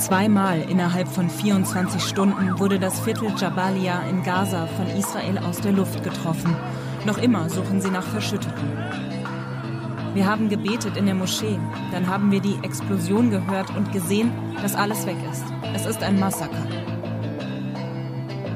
Zweimal innerhalb von 24 Stunden wurde das Viertel Jabalia in Gaza von Israel aus der Luft getroffen. Noch immer suchen sie nach Verschütteten. Wir haben gebetet in der Moschee. Dann haben wir die Explosion gehört und gesehen, dass alles weg ist. Es ist ein Massaker.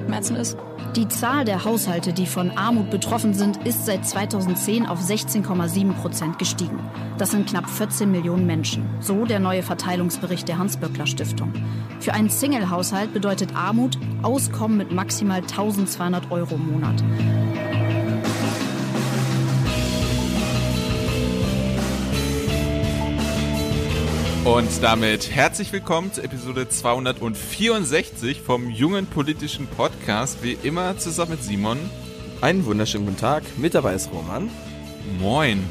Merzen ist die Zahl der Haushalte, die von Armut betroffen sind, ist seit 2010 auf 16,7 Prozent gestiegen. Das sind knapp 14 Millionen Menschen. So der neue Verteilungsbericht der Hans-Böckler Stiftung. Für einen Single-Haushalt bedeutet Armut Auskommen mit maximal 1200 Euro im Monat. Und damit herzlich willkommen zu Episode 264 vom jungen politischen Podcast. Wie immer zusammen mit Simon. Einen wunderschönen guten Tag. Mit dabei ist Roman. Moin.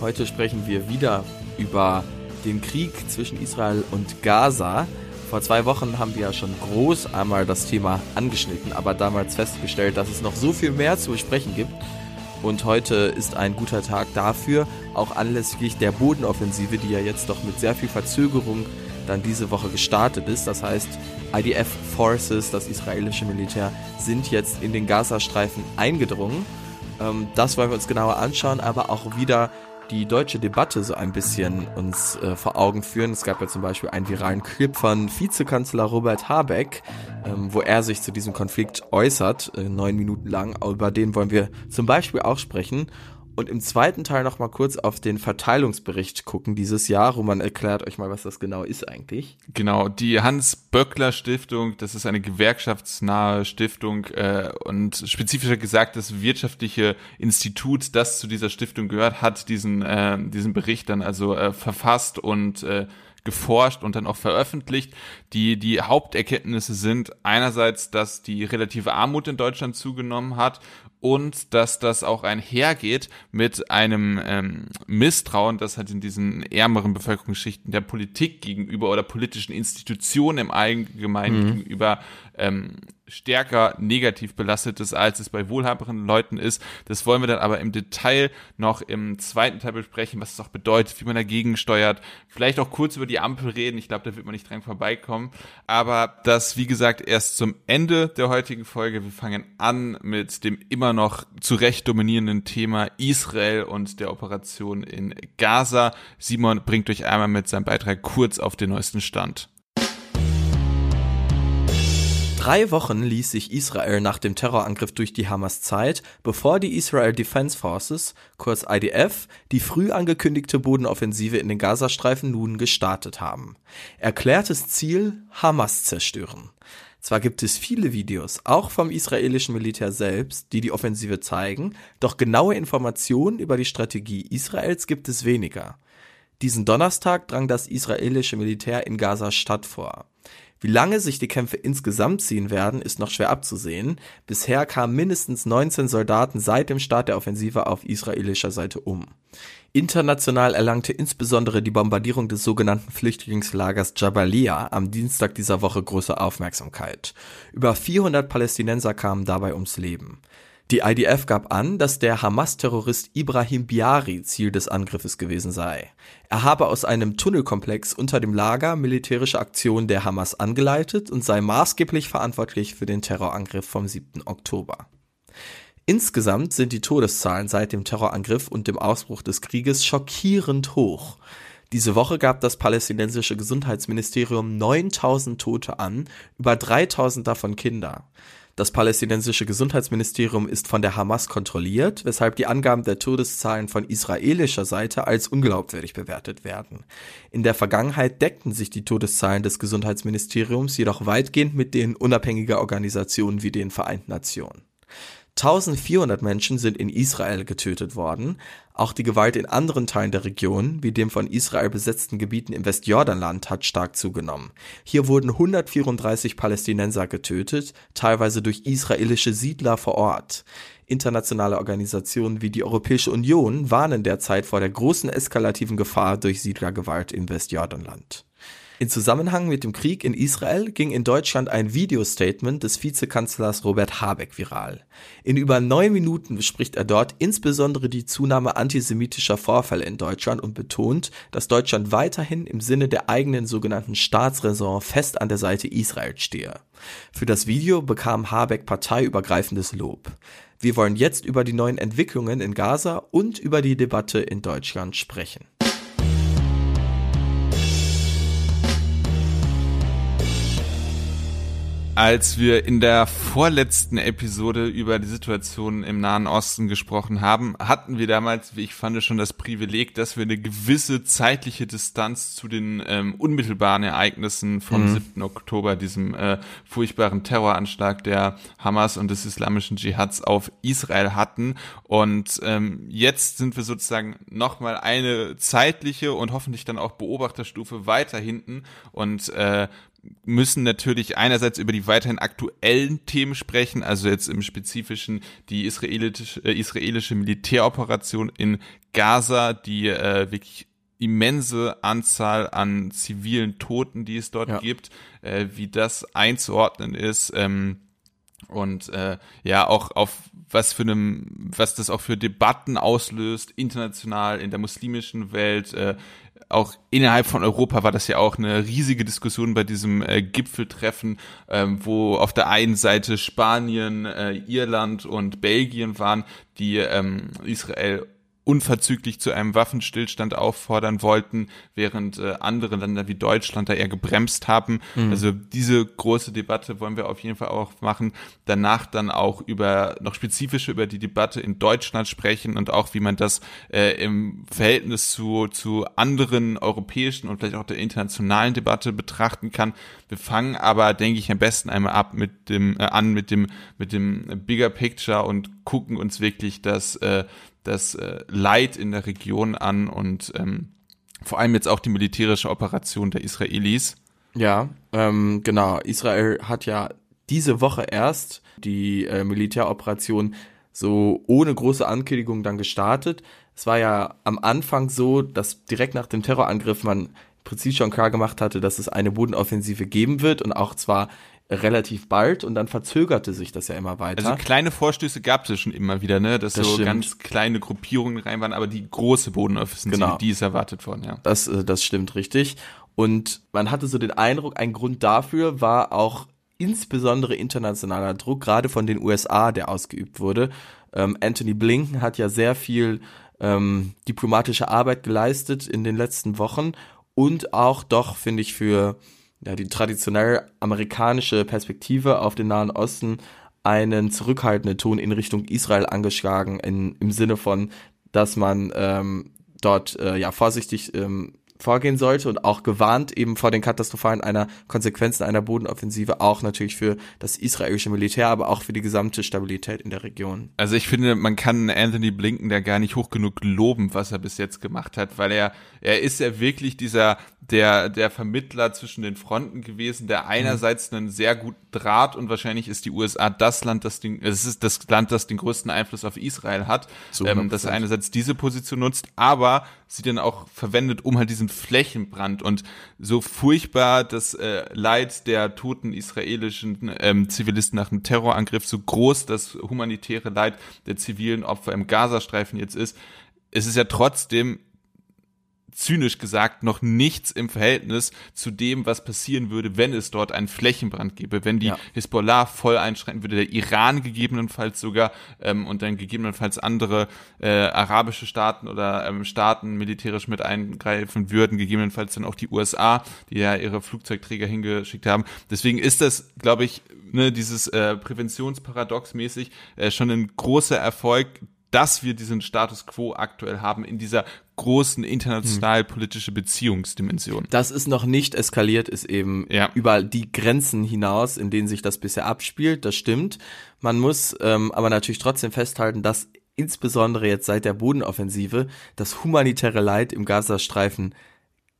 Heute sprechen wir wieder über den Krieg zwischen Israel und Gaza. Vor zwei Wochen haben wir ja schon groß einmal das Thema angeschnitten, aber damals festgestellt, dass es noch so viel mehr zu besprechen gibt. Und heute ist ein guter Tag dafür, auch anlässlich der Bodenoffensive, die ja jetzt doch mit sehr viel Verzögerung dann diese Woche gestartet ist. Das heißt, IDF Forces, das israelische Militär, sind jetzt in den Gazastreifen eingedrungen. Ähm, das wollen wir uns genauer anschauen, aber auch wieder die deutsche Debatte so ein bisschen uns äh, vor Augen führen. Es gab ja zum Beispiel einen viralen Clip von Vizekanzler Robert Habeck, ähm, wo er sich zu diesem Konflikt äußert, äh, neun Minuten lang. Über den wollen wir zum Beispiel auch sprechen und im zweiten Teil noch mal kurz auf den Verteilungsbericht gucken dieses Jahr. Roman erklärt euch mal, was das genau ist eigentlich. Genau, die Hans-Böckler-Stiftung, das ist eine gewerkschaftsnahe Stiftung äh, und spezifischer gesagt, das wirtschaftliche Institut, das zu dieser Stiftung gehört, hat diesen, äh, diesen Bericht dann also äh, verfasst und äh, geforscht und dann auch veröffentlicht. Die, die Haupterkenntnisse sind einerseits, dass die relative Armut in Deutschland zugenommen hat und dass das auch einhergeht mit einem ähm, Misstrauen, das halt in diesen ärmeren Bevölkerungsschichten der Politik gegenüber oder politischen Institutionen im Allgemeinen mhm. gegenüber ähm, stärker negativ belastet ist, als es bei wohlhaberen Leuten ist. Das wollen wir dann aber im Detail noch im zweiten Teil besprechen, was es auch bedeutet, wie man dagegen steuert. Vielleicht auch kurz über die Ampel reden. Ich glaube, da wird man nicht dran vorbeikommen. Aber das, wie gesagt, erst zum Ende der heutigen Folge. Wir fangen an mit dem immer noch zu Recht dominierenden Thema Israel und der Operation in Gaza. Simon bringt euch einmal mit seinem Beitrag kurz auf den neuesten Stand. Drei Wochen ließ sich Israel nach dem Terrorangriff durch die Hamas Zeit, bevor die Israel Defense Forces, kurz IDF, die früh angekündigte Bodenoffensive in den Gazastreifen nun gestartet haben. Erklärtes Ziel Hamas zerstören. Zwar gibt es viele Videos, auch vom israelischen Militär selbst, die die Offensive zeigen, doch genaue Informationen über die Strategie Israels gibt es weniger. Diesen Donnerstag drang das israelische Militär in Gaza-Stadt vor. Wie lange sich die Kämpfe insgesamt ziehen werden, ist noch schwer abzusehen. Bisher kamen mindestens 19 Soldaten seit dem Start der Offensive auf israelischer Seite um. International erlangte insbesondere die Bombardierung des sogenannten Flüchtlingslagers Jabalia am Dienstag dieser Woche große Aufmerksamkeit. Über 400 Palästinenser kamen dabei ums Leben. Die IDF gab an, dass der Hamas-Terrorist Ibrahim Biari Ziel des Angriffes gewesen sei. Er habe aus einem Tunnelkomplex unter dem Lager militärische Aktionen der Hamas angeleitet und sei maßgeblich verantwortlich für den Terrorangriff vom 7. Oktober. Insgesamt sind die Todeszahlen seit dem Terrorangriff und dem Ausbruch des Krieges schockierend hoch. Diese Woche gab das palästinensische Gesundheitsministerium 9000 Tote an, über 3000 davon Kinder. Das palästinensische Gesundheitsministerium ist von der Hamas kontrolliert, weshalb die Angaben der Todeszahlen von israelischer Seite als unglaubwürdig bewertet werden. In der Vergangenheit deckten sich die Todeszahlen des Gesundheitsministeriums jedoch weitgehend mit denen unabhängiger Organisationen wie den Vereinten Nationen. 1400 Menschen sind in Israel getötet worden. Auch die Gewalt in anderen Teilen der Region, wie dem von Israel besetzten Gebieten im Westjordanland, hat stark zugenommen. Hier wurden 134 Palästinenser getötet, teilweise durch israelische Siedler vor Ort. Internationale Organisationen wie die Europäische Union warnen derzeit vor der großen eskalativen Gefahr durch Siedlergewalt im Westjordanland. In Zusammenhang mit dem Krieg in Israel ging in Deutschland ein Videostatement des Vizekanzlers Robert Habeck viral. In über neun Minuten bespricht er dort insbesondere die Zunahme antisemitischer Vorfälle in Deutschland und betont, dass Deutschland weiterhin im Sinne der eigenen sogenannten Staatsräson fest an der Seite Israels stehe. Für das Video bekam Habeck parteiübergreifendes Lob. Wir wollen jetzt über die neuen Entwicklungen in Gaza und über die Debatte in Deutschland sprechen. Als wir in der vorletzten Episode über die Situation im Nahen Osten gesprochen haben, hatten wir damals, wie ich fand, schon das Privileg, dass wir eine gewisse zeitliche Distanz zu den ähm, unmittelbaren Ereignissen vom mhm. 7. Oktober, diesem äh, furchtbaren Terroranschlag der Hamas und des islamischen Dschihads auf Israel hatten. Und ähm, jetzt sind wir sozusagen nochmal eine zeitliche und hoffentlich dann auch Beobachterstufe weiter hinten und äh, müssen natürlich einerseits über die weiterhin aktuellen Themen sprechen, also jetzt im Spezifischen die israelische, äh, israelische Militäroperation in Gaza, die äh, wirklich immense Anzahl an zivilen Toten, die es dort ja. gibt, äh, wie das einzuordnen ist ähm, und äh, ja auch auf was für einem, was das auch für Debatten auslöst, international in der muslimischen Welt, äh, auch innerhalb von Europa war das ja auch eine riesige Diskussion bei diesem äh, Gipfeltreffen, ähm, wo auf der einen Seite Spanien, äh, Irland und Belgien waren, die ähm, Israel unverzüglich zu einem Waffenstillstand auffordern wollten, während äh, andere Länder wie Deutschland da eher gebremst haben. Mhm. Also diese große Debatte wollen wir auf jeden Fall auch machen. Danach dann auch über noch spezifischer über die Debatte in Deutschland sprechen und auch wie man das äh, im Verhältnis zu zu anderen europäischen und vielleicht auch der internationalen Debatte betrachten kann. Wir fangen aber, denke ich, am besten einmal ab mit dem äh, an mit dem mit dem Bigger Picture und gucken uns wirklich das äh, das äh, Leid in der Region an und ähm, vor allem jetzt auch die militärische Operation der Israelis. Ja, ähm, genau. Israel hat ja diese Woche erst die äh, Militäroperation so ohne große Ankündigung dann gestartet. Es war ja am Anfang so, dass direkt nach dem Terrorangriff man präzise schon klar gemacht hatte, dass es eine Bodenoffensive geben wird und auch zwar relativ bald und dann verzögerte sich das ja immer weiter. Also kleine Vorstöße gab es ja schon immer wieder, ne, dass das so stimmt. ganz kleine Gruppierungen rein waren, aber die große Bodenoffensive, genau. die ist erwartet worden, ja. Das, äh, das stimmt richtig. Und man hatte so den Eindruck, ein Grund dafür war auch insbesondere internationaler Druck, gerade von den USA, der ausgeübt wurde. Ähm, Anthony Blinken hat ja sehr viel ähm, diplomatische Arbeit geleistet in den letzten Wochen und auch doch, finde ich, für ja, die traditionell amerikanische Perspektive auf den Nahen Osten einen zurückhaltenden Ton in Richtung Israel angeschlagen, in, im Sinne von, dass man ähm, dort äh, ja vorsichtig ähm, vorgehen sollte und auch gewarnt eben vor den katastrophalen einer Konsequenzen einer Bodenoffensive, auch natürlich für das israelische Militär, aber auch für die gesamte Stabilität in der Region. Also ich finde, man kann Anthony Blinken da gar nicht hoch genug loben, was er bis jetzt gemacht hat, weil er, er ist ja wirklich dieser, der, der Vermittler zwischen den Fronten gewesen, der einerseits einen sehr guten Draht und wahrscheinlich ist die USA das Land, das den, es ist das Land, das den größten Einfluss auf Israel hat, so ähm, dass er einerseits diese Position nutzt, aber sie dann auch verwendet, um halt diesen Flächenbrand und so furchtbar das äh, Leid der toten israelischen ähm, Zivilisten nach dem Terrorangriff, so groß das humanitäre Leid der zivilen Opfer im Gazastreifen jetzt ist, es ist ja trotzdem zynisch gesagt noch nichts im Verhältnis zu dem, was passieren würde, wenn es dort einen Flächenbrand gäbe, wenn die ja. Hisbollah voll einschreiten würde, der Iran gegebenenfalls sogar ähm, und dann gegebenenfalls andere äh, arabische Staaten oder ähm, Staaten militärisch mit eingreifen würden, gegebenenfalls dann auch die USA, die ja ihre Flugzeugträger hingeschickt haben. Deswegen ist das, glaube ich, ne, dieses äh, Präventionsparadox mäßig äh, schon ein großer Erfolg, dass wir diesen Status quo aktuell haben in dieser großen international politische Beziehungsdimension. Das ist noch nicht eskaliert, ist eben ja. über die Grenzen hinaus, in denen sich das bisher abspielt. Das stimmt. Man muss ähm, aber natürlich trotzdem festhalten, dass insbesondere jetzt seit der Bodenoffensive das humanitäre Leid im Gazastreifen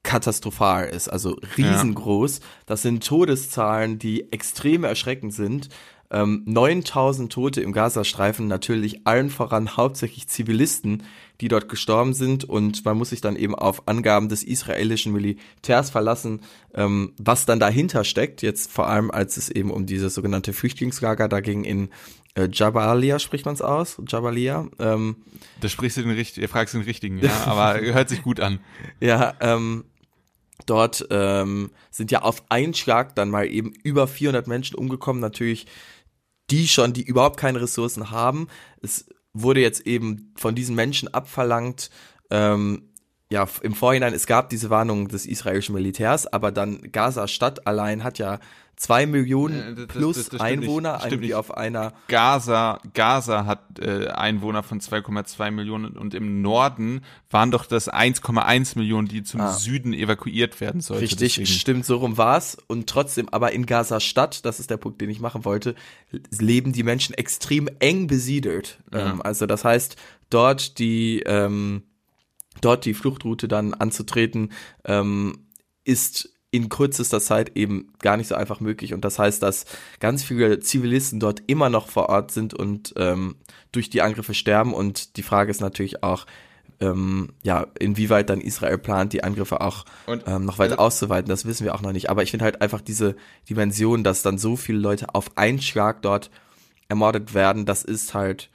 katastrophal ist, also riesengroß. Ja. Das sind Todeszahlen, die extrem erschreckend sind. Ähm, 9000 Tote im Gazastreifen, natürlich allen voran hauptsächlich Zivilisten, die dort gestorben sind und man muss sich dann eben auf Angaben des israelischen Militärs verlassen, ähm, was dann dahinter steckt, jetzt vor allem als es eben um dieses sogenannte Flüchtlingslager da ging in äh, Jabalia spricht man es aus, Jabalia. Ähm, da sprichst du den richtigen, fragst den richtigen, ja, aber hört sich gut an. Ja, ähm, dort ähm, sind ja auf einen Schlag dann mal eben über 400 Menschen umgekommen, natürlich die schon, die überhaupt keine Ressourcen haben. Es wurde jetzt eben von diesen Menschen abverlangt, ähm, ja, im Vorhinein, es gab diese Warnung des israelischen Militärs, aber dann Gaza-Stadt allein hat ja zwei Millionen äh, das, plus das, das, Einwohner nicht, irgendwie auf einer. Gaza, Gaza hat äh, Einwohner von 2,2 Millionen und im Norden waren doch das 1,1 Millionen, die zum ah. Süden evakuiert werden sollten. Richtig, deswegen. stimmt, so rum war's. Und trotzdem, aber in Gaza-Stadt, das ist der Punkt, den ich machen wollte, leben die Menschen extrem eng besiedelt. Ja. Ähm, also das heißt, dort die ähm, dort die Fluchtroute dann anzutreten, ähm, ist in kürzester Zeit eben gar nicht so einfach möglich. Und das heißt, dass ganz viele Zivilisten dort immer noch vor Ort sind und ähm, durch die Angriffe sterben. Und die Frage ist natürlich auch, ähm, ja, inwieweit dann Israel plant, die Angriffe auch und, ähm, noch weiter äh, auszuweiten, das wissen wir auch noch nicht. Aber ich finde halt einfach diese Dimension, dass dann so viele Leute auf einen Schlag dort ermordet werden, das ist halt,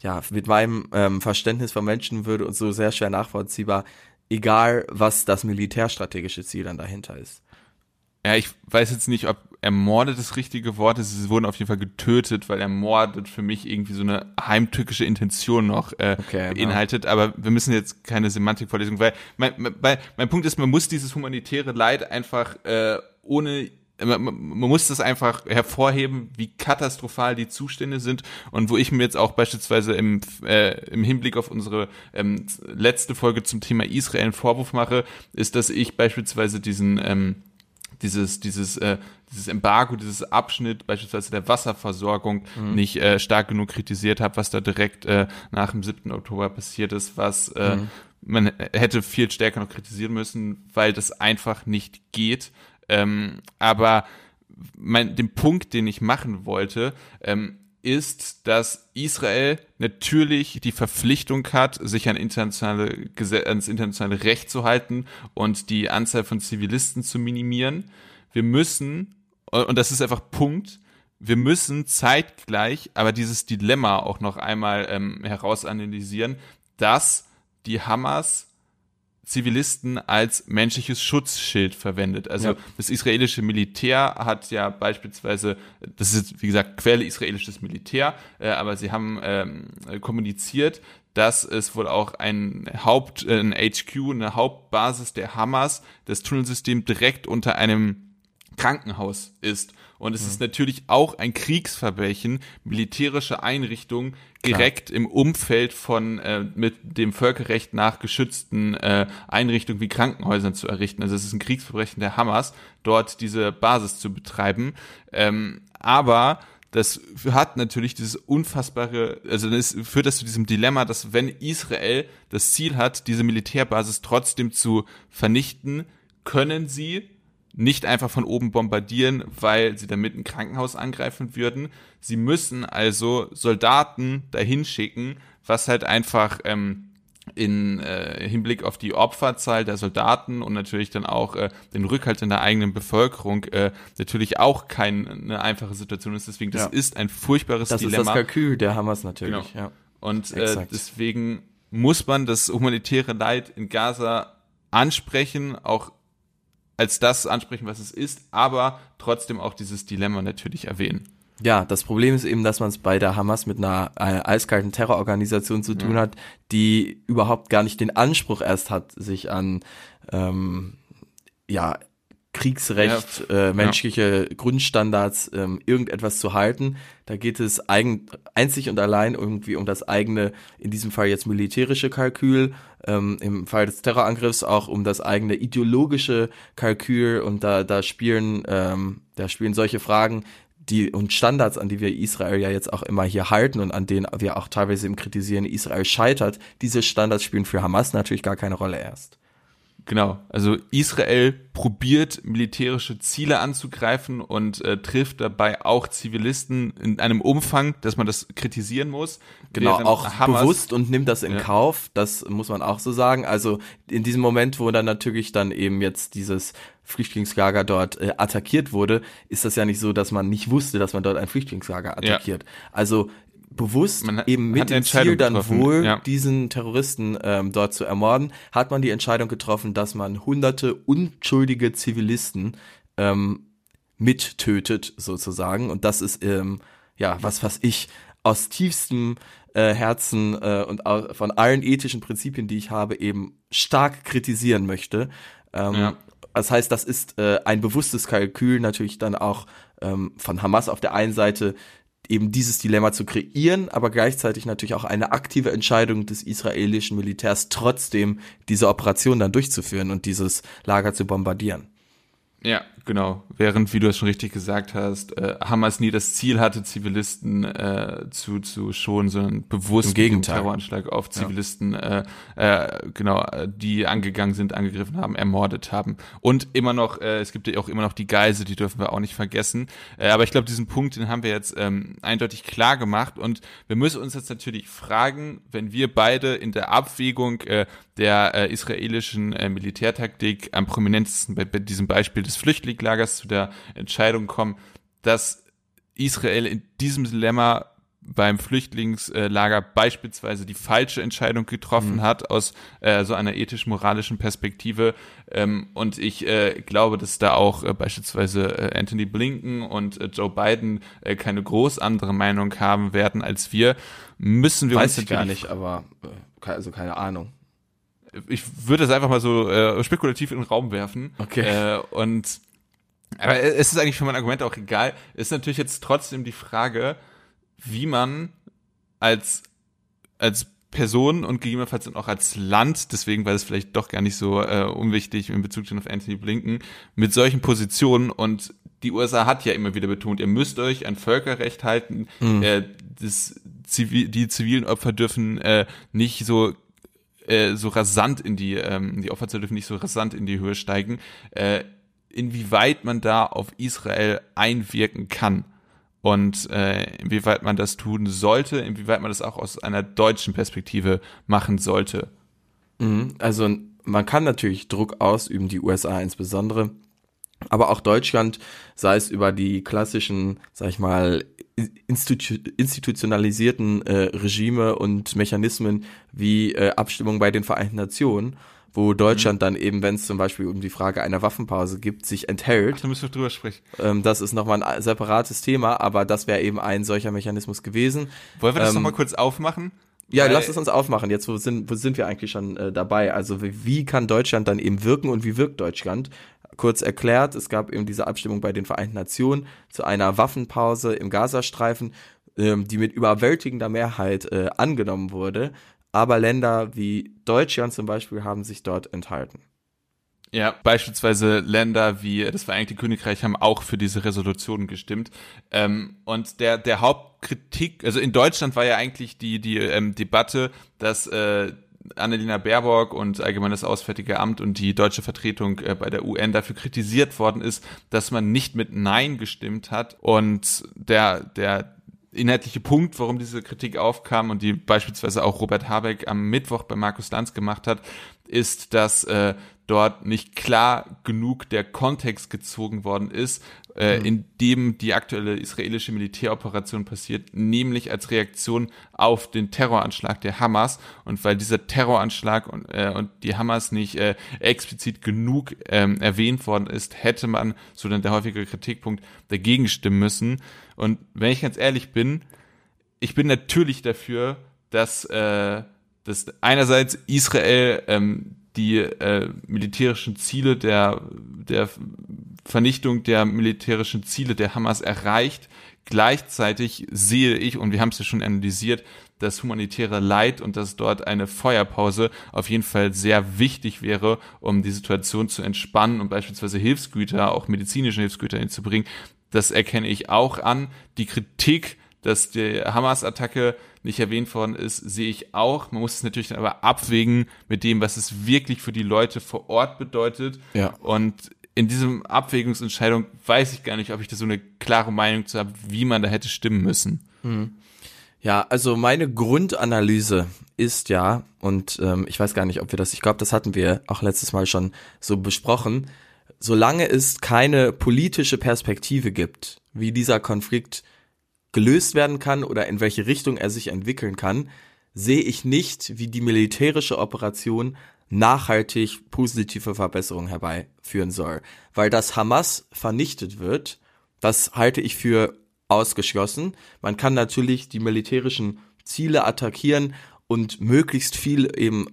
ja, mit meinem ähm, Verständnis von Menschen würde uns so sehr schwer nachvollziehbar, egal was das militärstrategische Ziel dann dahinter ist. Ja, ich weiß jetzt nicht, ob ermordet das richtige Wort ist. Sie wurden auf jeden Fall getötet, weil ermordet für mich irgendwie so eine heimtückische Intention noch äh, okay, beinhaltet. Ja. Aber wir müssen jetzt keine Semantikvorlesung, weil mein, mein, mein Punkt ist, man muss dieses humanitäre Leid einfach äh, ohne man, man muss das einfach hervorheben, wie katastrophal die Zustände sind und wo ich mir jetzt auch beispielsweise im, äh, im Hinblick auf unsere ähm, letzte Folge zum Thema Israel einen Vorwurf mache, ist, dass ich beispielsweise diesen ähm, dieses dieses äh, dieses Embargo, dieses Abschnitt beispielsweise der Wasserversorgung mhm. nicht äh, stark genug kritisiert habe, was da direkt äh, nach dem 7. Oktober passiert ist, was äh, mhm. man hätte viel stärker noch kritisieren müssen, weil das einfach nicht geht. Ähm, aber mein, den Punkt, den ich machen wollte, ähm, ist, dass Israel natürlich die Verpflichtung hat, sich an internationale, ans internationale Recht zu halten und die Anzahl von Zivilisten zu minimieren. Wir müssen, und das ist einfach Punkt, wir müssen zeitgleich aber dieses Dilemma auch noch einmal ähm, herausanalysieren, dass die Hamas Zivilisten als menschliches Schutzschild verwendet. Also ja. das israelische Militär hat ja beispielsweise, das ist wie gesagt Quelle israelisches Militär, äh, aber sie haben ähm, kommuniziert, dass es wohl auch ein Haupt, äh, ein HQ, eine Hauptbasis der Hamas, das Tunnelsystem direkt unter einem Krankenhaus ist. Und es mhm. ist natürlich auch ein Kriegsverbrechen, militärische Einrichtungen direkt Klar. im Umfeld von äh, mit dem Völkerrecht nach geschützten äh, Einrichtungen wie Krankenhäusern zu errichten. Also es ist ein Kriegsverbrechen der Hamas, dort diese Basis zu betreiben. Ähm, aber das hat natürlich dieses unfassbare, also das führt das zu diesem Dilemma, dass wenn Israel das Ziel hat, diese Militärbasis trotzdem zu vernichten, können sie nicht einfach von oben bombardieren, weil sie damit ein Krankenhaus angreifen würden. Sie müssen also Soldaten dahin schicken, was halt einfach ähm, in äh, Hinblick auf die Opferzahl der Soldaten und natürlich dann auch äh, den Rückhalt in der eigenen Bevölkerung äh, natürlich auch keine einfache Situation ist. Deswegen, das ja. ist ein furchtbares das Dilemma. Das ist das Kalkül der Hamas natürlich. Genau. Ja. Und äh, deswegen muss man das humanitäre Leid in Gaza ansprechen, auch als das ansprechen, was es ist, aber trotzdem auch dieses Dilemma natürlich erwähnen. Ja, das Problem ist eben, dass man es bei der Hamas mit einer, einer eiskalten Terrororganisation zu tun ja. hat, die überhaupt gar nicht den Anspruch erst hat, sich an ähm, ja Kriegsrecht, ja. äh, menschliche ja. Grundstandards, ähm, irgendetwas zu halten. Da geht es eigen, einzig und allein irgendwie um das eigene, in diesem Fall jetzt militärische Kalkül, ähm, im Fall des Terrorangriffs auch um das eigene ideologische Kalkül und da, da spielen, ähm, da spielen solche Fragen die und Standards, an die wir Israel ja jetzt auch immer hier halten und an denen wir auch teilweise im Kritisieren Israel scheitert, diese Standards spielen für Hamas natürlich gar keine Rolle erst. Genau, also Israel probiert militärische Ziele anzugreifen und äh, trifft dabei auch Zivilisten in einem Umfang, dass man das kritisieren muss. Genau, auch Hamas, bewusst und nimmt das in ja. Kauf, das muss man auch so sagen. Also in diesem Moment, wo dann natürlich dann eben jetzt dieses Flüchtlingslager dort äh, attackiert wurde, ist das ja nicht so, dass man nicht wusste, dass man dort ein Flüchtlingslager attackiert. Ja. Also bewusst man eben mit dem Ziel dann getroffen. wohl ja. diesen Terroristen ähm, dort zu ermorden, hat man die Entscheidung getroffen, dass man hunderte unschuldige Zivilisten ähm, mittötet sozusagen und das ist ähm, ja was was ich aus tiefstem äh, Herzen äh, und von allen ethischen Prinzipien, die ich habe, eben stark kritisieren möchte. Ähm, ja. Das heißt, das ist äh, ein bewusstes Kalkül natürlich dann auch ähm, von Hamas auf der einen Seite eben dieses Dilemma zu kreieren, aber gleichzeitig natürlich auch eine aktive Entscheidung des israelischen Militärs trotzdem diese Operation dann durchzuführen und dieses Lager zu bombardieren. Ja, genau. Während, wie du es schon richtig gesagt hast, äh, Hamas nie das Ziel hatte, Zivilisten äh, zu, zu schonen, sondern bewusst den Terroranschlag auf Zivilisten, ja. äh, äh, genau, die angegangen sind, angegriffen haben, ermordet haben. Und immer noch, äh, es gibt ja auch immer noch die Geise, die dürfen wir auch nicht vergessen. Äh, aber ich glaube, diesen Punkt, den haben wir jetzt ähm, eindeutig klar gemacht. Und wir müssen uns jetzt natürlich fragen, wenn wir beide in der Abwägung äh, der äh, israelischen äh, Militärtaktik am prominentesten bei, bei diesem Beispiel des Flüchtlingslagers zu der Entscheidung kommen, dass Israel in diesem Dilemma beim Flüchtlingslager beispielsweise die falsche Entscheidung getroffen mhm. hat aus äh, so einer ethisch-moralischen Perspektive. Ähm, und ich äh, glaube, dass da auch äh, beispielsweise äh, Anthony Blinken und äh, Joe Biden äh, keine groß andere Meinung haben werden als wir. Müssen wir Weiß uns ich gar nicht, aber also keine Ahnung ich würde es einfach mal so spekulativ in den Raum werfen. Okay. Und aber es ist eigentlich für mein Argument auch egal. Ist natürlich jetzt trotzdem die Frage, wie man als als Person und gegebenenfalls auch als Land, deswegen war es vielleicht doch gar nicht so äh, unwichtig in Bezug auf Anthony Blinken, mit solchen Positionen und die USA hat ja immer wieder betont, ihr müsst euch an Völkerrecht halten, mhm. äh, das Zivil, die zivilen Opfer dürfen äh, nicht so äh, so rasant in die, ähm, die Opferzahl dürfen nicht so rasant in die Höhe steigen, äh, inwieweit man da auf Israel einwirken kann und äh, inwieweit man das tun sollte, inwieweit man das auch aus einer deutschen Perspektive machen sollte. Mhm. Also man kann natürlich Druck ausüben, die USA insbesondere, aber auch Deutschland, sei es über die klassischen, sag ich mal, institu institutionalisierten äh, Regime und Mechanismen wie äh, Abstimmung bei den Vereinten Nationen, wo Deutschland mhm. dann eben, wenn es zum Beispiel um die Frage einer Waffenpause gibt, sich enthält. Ach, da müssen wir drüber sprechen. Ähm, das ist nochmal ein separates Thema, aber das wäre eben ein solcher Mechanismus gewesen. Wollen wir das ähm, nochmal kurz aufmachen? Ja, Weil, lass es uns aufmachen. Jetzt wo sind, wo sind wir eigentlich schon äh, dabei? Also wie, wie kann Deutschland dann eben wirken und wie wirkt Deutschland? Kurz erklärt, es gab eben diese Abstimmung bei den Vereinten Nationen zu einer Waffenpause im Gazastreifen, ähm, die mit überwältigender Mehrheit äh, angenommen wurde. Aber Länder wie Deutschland zum Beispiel haben sich dort enthalten. Ja, beispielsweise Länder wie das Vereinigte Königreich haben auch für diese Resolution gestimmt. Ähm, und der, der Hauptkritik, also in Deutschland war ja eigentlich die, die ähm, Debatte, dass äh, Annalena Baerbock und Allgemeines Auswärtige Amt und die deutsche Vertretung äh, bei der UN dafür kritisiert worden ist, dass man nicht mit Nein gestimmt hat und der, der inhaltliche Punkt, warum diese Kritik aufkam und die beispielsweise auch Robert Habeck am Mittwoch bei Markus Lanz gemacht hat, ist, dass äh, dort nicht klar genug der Kontext gezogen worden ist, äh, mhm. in dem die aktuelle israelische Militäroperation passiert, nämlich als Reaktion auf den Terroranschlag der Hamas. Und weil dieser Terroranschlag und, äh, und die Hamas nicht äh, explizit genug ähm, erwähnt worden ist, hätte man, so dann der häufige Kritikpunkt, dagegen stimmen müssen. Und wenn ich ganz ehrlich bin, ich bin natürlich dafür, dass, äh, dass einerseits Israel ähm, die äh, militärischen Ziele der, der Vernichtung der militärischen Ziele der Hamas erreicht. Gleichzeitig sehe ich, und wir haben es ja schon analysiert, das humanitäre Leid und dass dort eine Feuerpause auf jeden Fall sehr wichtig wäre, um die Situation zu entspannen und beispielsweise Hilfsgüter, auch medizinische Hilfsgüter hinzubringen. Das erkenne ich auch an. Die Kritik, dass die Hamas-Attacke nicht erwähnt worden ist, sehe ich auch. Man muss es natürlich dann aber abwägen mit dem, was es wirklich für die Leute vor Ort bedeutet. Ja. Und in diesem Abwägungsentscheidung weiß ich gar nicht, ob ich da so eine klare Meinung zu habe, wie man da hätte stimmen müssen. Ja, also meine Grundanalyse ist ja, und ähm, ich weiß gar nicht, ob wir das, ich glaube, das hatten wir auch letztes Mal schon so besprochen, solange es keine politische Perspektive gibt, wie dieser Konflikt gelöst werden kann oder in welche Richtung er sich entwickeln kann, sehe ich nicht, wie die militärische Operation nachhaltig positive Verbesserungen herbeiführen soll. Weil das Hamas vernichtet wird, das halte ich für ausgeschlossen. Man kann natürlich die militärischen Ziele attackieren und möglichst viel eben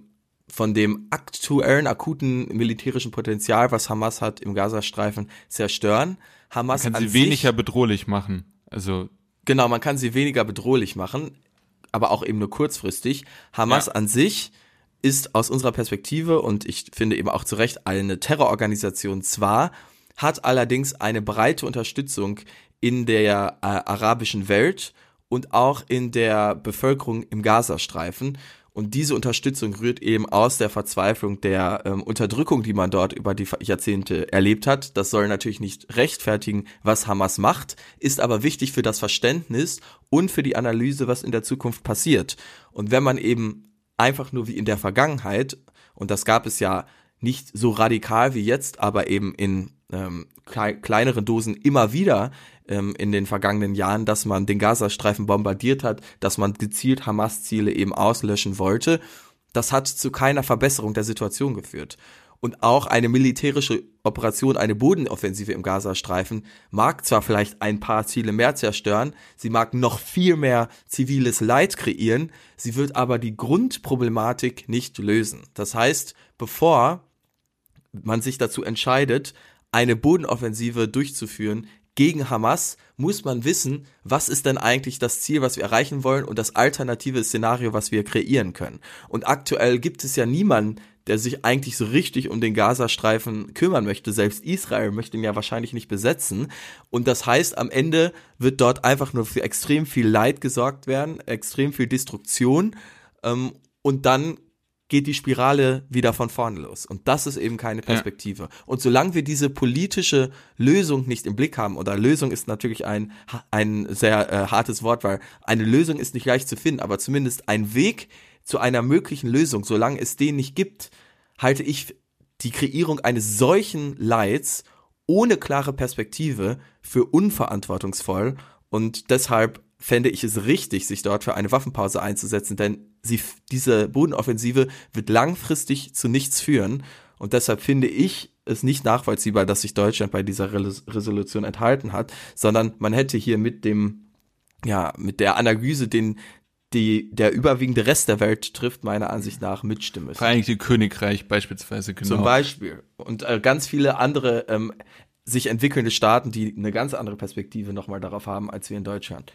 von dem aktuellen, akuten militärischen Potenzial, was Hamas hat im Gazastreifen, zerstören. Hamas Man kann an sie weniger sich, bedrohlich machen. Also Genau, man kann sie weniger bedrohlich machen, aber auch eben nur kurzfristig. Hamas Ja. an sich ist aus unserer Perspektive und ich finde eben auch zu Recht eine Terrororganisation zwar, hat allerdings eine breite Unterstützung in der äh, arabischen Welt und auch in der Bevölkerung im Gazastreifen. Und diese Unterstützung rührt eben aus der Verzweiflung der ähm, Unterdrückung, die man dort über die Jahrzehnte erlebt hat. Das soll natürlich nicht rechtfertigen, was Hamas macht, ist aber wichtig für das Verständnis und für die Analyse, was in der Zukunft passiert. Und wenn man eben einfach nur wie in der Vergangenheit, und das gab es ja nicht so radikal wie jetzt, aber eben in ähm, klei kleineren Dosen immer wieder ähm, in den vergangenen Jahren, dass man den Gazastreifen bombardiert hat, dass man gezielt Hamas-Ziele eben auslöschen wollte. Das hat zu keiner Verbesserung der Situation geführt. Und auch eine militärische Operation, eine Bodenoffensive im Gazastreifen mag zwar vielleicht ein paar Ziele mehr zerstören, sie mag noch viel mehr ziviles Leid kreieren, sie wird aber die Grundproblematik nicht lösen. Das heißt, bevor man sich dazu entscheidet, eine Bodenoffensive durchzuführen gegen Hamas, muss man wissen, was ist denn eigentlich das Ziel, was wir erreichen wollen und das alternative Szenario, was wir kreieren können. Und aktuell gibt es ja niemanden, der sich eigentlich so richtig um den Gazastreifen kümmern möchte. Selbst Israel möchte ihn ja wahrscheinlich nicht besetzen. Und das heißt, am Ende wird dort einfach nur für extrem viel Leid gesorgt werden, extrem viel Destruktion. Ähm, und dann geht die Spirale wieder von vorne los. Und das ist eben keine Perspektive. Und solange wir diese politische Lösung nicht im Blick haben, oder Lösung ist natürlich ein, ein sehr äh, hartes Wort, weil eine Lösung ist nicht leicht zu finden, aber zumindest ein Weg zu einer möglichen Lösung, solange es den nicht gibt, halte ich die Kreierung eines solchen Leids ohne klare Perspektive für unverantwortungsvoll und deshalb fände ich es richtig, sich dort für eine Waffenpause einzusetzen, denn sie, diese Bodenoffensive wird langfristig zu nichts führen. Und deshalb finde ich es nicht nachvollziehbar, dass sich Deutschland bei dieser Resolution enthalten hat, sondern man hätte hier mit dem, ja, mit der Analyse den, die, der überwiegende Rest der Welt trifft, meiner Ansicht nach, mitstimmen müssen. Vereinigte Königreich beispielsweise, genau. Zum Beispiel. Und äh, ganz viele andere ähm, sich entwickelnde Staaten, die eine ganz andere Perspektive nochmal darauf haben, als wir in Deutschland.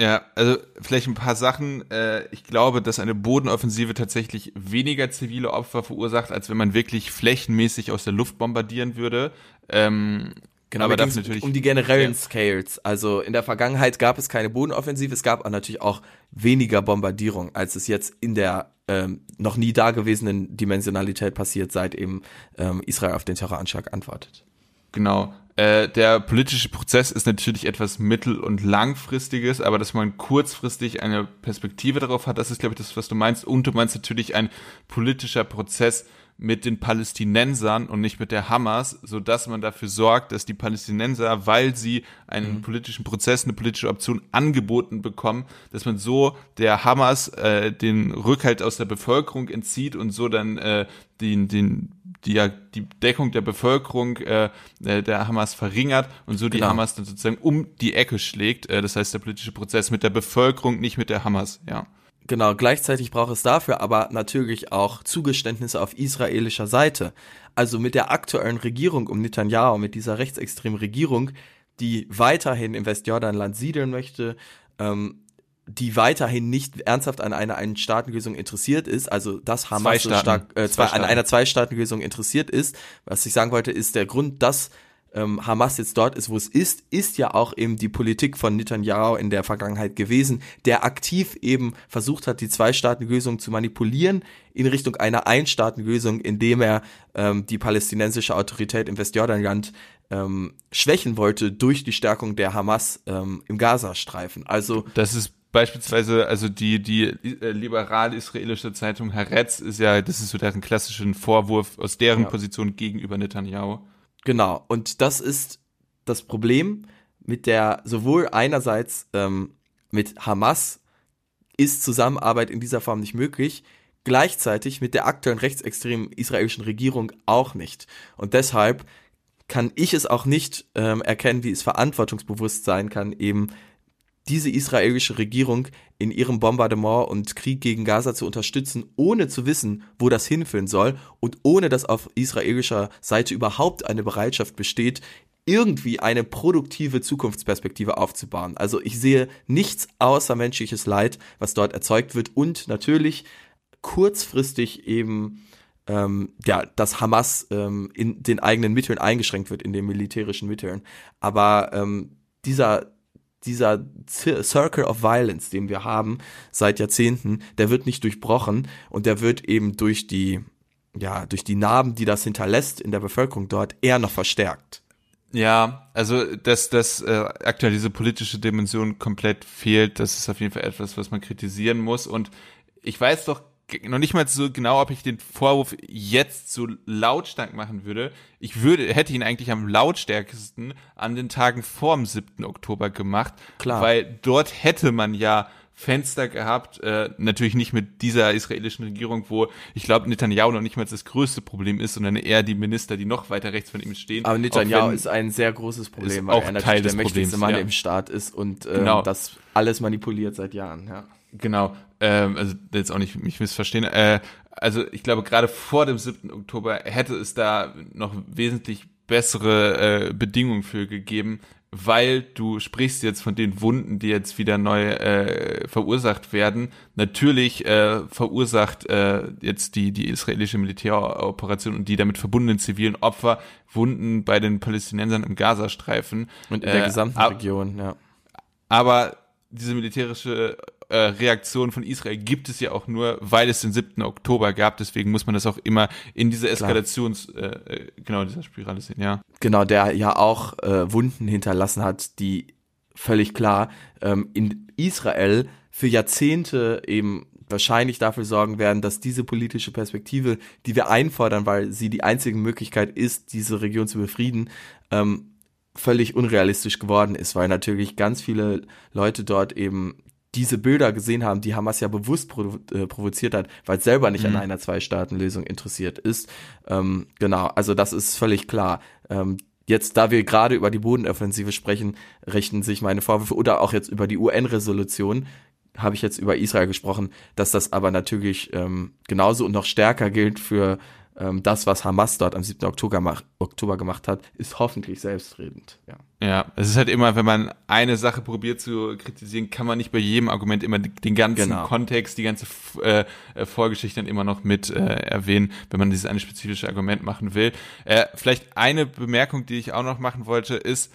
Ja, also vielleicht ein paar Sachen. Äh, ich glaube, dass eine Bodenoffensive tatsächlich weniger zivile Opfer verursacht, als wenn man wirklich flächenmäßig aus der Luft bombardieren würde. Ähm, Genau, aber das natürlich um die generellen ja. Scales. Also in der Vergangenheit gab es keine Bodenoffensive, es gab aber natürlich auch weniger Bombardierung, als es jetzt in der ähm, noch nie dagewesenen Dimensionalität passiert, seit eben ähm, Israel auf den Terroranschlag antwortet. Genau. Äh, der politische Prozess ist natürlich etwas mittel- und langfristiges, aber dass man kurzfristig eine Perspektive darauf hat, das ist, glaube ich, das, was du meinst. Und du meinst natürlich ein politischer Prozess mit den Palästinensern und nicht mit der Hamas, so dass man dafür sorgt, dass die Palästinenser, weil sie einen mhm. politischen Prozess, eine politische Option angeboten bekommen, dass man so der Hamas äh, den Rückhalt aus der Bevölkerung entzieht und so dann äh, den, den die ja die Deckung der Bevölkerung äh, der Hamas verringert und so die Genau. Hamas dann sozusagen um die Ecke schlägt. Äh, das heißt der politische Prozess mit der Bevölkerung, nicht mit der Hamas. Ja. Genau, gleichzeitig braucht es dafür aber natürlich auch Zugeständnisse auf israelischer Seite. Also mit der aktuellen Regierung um Netanyahu, mit dieser rechtsextremen Regierung, die weiterhin im Westjordanland siedeln möchte, ähm, die weiterhin nicht ernsthaft an einer Ein-Staaten-Lösung interessiert ist, also dass Hamas so Staaten. stark äh, Zwei zwei, an einer Zwei-Staaten-Lösung interessiert ist. Was ich sagen wollte, ist der Grund, dass ähm, Hamas jetzt dort ist, wo es ist, ist ja auch eben die Politik von Netanyahu in der Vergangenheit gewesen, der aktiv eben versucht hat, die Zwei-Staaten-Lösung zu manipulieren in Richtung einer Ein-Staaten-Lösung, indem er ähm, die palästinensische Autorität im Westjordanland ähm, schwächen wollte durch die Stärkung der Hamas ähm, im Gazastreifen. Also das ist beispielsweise, also die, die äh, liberal-israelische Zeitung Haaretz ist ja, das ist so deren klassischen Vorwurf aus deren ja. Position gegenüber Netanyahu. Genau, und das ist das Problem mit der, sowohl einerseits ähm, mit Hamas ist Zusammenarbeit in dieser Form nicht möglich, gleichzeitig mit der aktuellen rechtsextremen israelischen Regierung auch nicht. Und deshalb kann ich es auch nicht ähm, erkennen, wie es verantwortungsbewusst sein kann, eben diese israelische Regierung in ihrem Bombardement und Krieg gegen Gaza zu unterstützen, ohne zu wissen, wo das hinführen soll und ohne dass auf israelischer Seite überhaupt eine Bereitschaft besteht, irgendwie eine produktive Zukunftsperspektive aufzubauen. Also ich sehe nichts außer menschliches Leid, was dort erzeugt wird und natürlich kurzfristig eben ähm, ja, dass Hamas ähm, in den eigenen Mitteln eingeschränkt wird, in den militärischen Mitteln. Aber ähm, dieser dieser Circle of Violence, den wir haben seit Jahrzehnten, der wird nicht durchbrochen und der wird eben durch die, ja, durch die Narben, die das hinterlässt in der Bevölkerung dort, eher noch verstärkt. Ja, also dass das äh, aktuell diese politische Dimension komplett fehlt, das ist auf jeden Fall etwas, was man kritisieren muss. Und ich weiß doch noch nicht mal so genau, ob ich den Vorwurf jetzt so lautstark machen würde. Ich würde, hätte ihn eigentlich am lautstärksten an den Tagen vor dem 7. Oktober gemacht. Klar. Weil dort hätte man ja Fenster gehabt, äh, natürlich nicht mit dieser israelischen Regierung, wo ich glaube Netanyahu noch nicht mal das größte Problem ist, sondern eher die Minister, die noch weiter rechts von ihm stehen. Aber Netanyahu ist ein sehr großes Problem, weil auch er natürlich Teil der mächtigste Mann ja. im Staat ist und äh, genau. das alles manipuliert seit Jahren. Ja. Genau, ähm, also jetzt auch nicht mich missverstehen. Äh, also ich glaube, gerade vor dem 7. Oktober hätte es da noch wesentlich bessere äh, Bedingungen für gegeben, weil du sprichst jetzt von den Wunden, die jetzt wieder neu äh, verursacht werden. Natürlich äh, verursacht äh, jetzt die die israelische Militäroperation und die damit verbundenen zivilen Opfer Wunden bei den Palästinensern im Gazastreifen und in der äh, gesamten Region. Ja. Aber diese militärische äh, Reaktion von Israel gibt es ja auch nur, weil es den 7. Oktober gab. Deswegen muss man das auch immer in dieser Eskalations, äh, äh, genau, dieser Spirale sehen, ja. Genau, der ja auch äh, Wunden hinterlassen hat, die völlig klar ähm, in Israel für Jahrzehnte eben wahrscheinlich dafür sorgen werden, dass diese politische Perspektive, die wir einfordern, weil sie die einzige Möglichkeit ist, diese Region zu befrieden, ähm, völlig unrealistisch geworden ist, weil natürlich ganz viele Leute dort eben diese Bilder gesehen haben, die Hamas ja bewusst provo äh, provoziert hat, weil es selber nicht mhm. an einer Zwei-Staaten-Lösung interessiert ist. Ähm, genau, also das ist völlig klar. Ähm, jetzt, da wir gerade über die Bodenoffensive sprechen, richten sich meine Vorwürfe oder auch jetzt über die UN-Resolution, habe ich jetzt über Israel gesprochen, dass das aber natürlich ähm, genauso und noch stärker gilt für ähm, das, was Hamas dort am 7. Oktober, mach, Oktober gemacht hat, ist hoffentlich selbstredend. Ja. ja, es ist halt immer, wenn man eine Sache probiert zu kritisieren, kann man nicht bei jedem Argument immer den ganzen genau. Kontext, die ganze äh, äh, Vorgeschichte dann immer noch mit äh, erwähnen, wenn man dieses eine spezifische Argument machen will. Äh, vielleicht eine Bemerkung, die ich auch noch machen wollte, ist,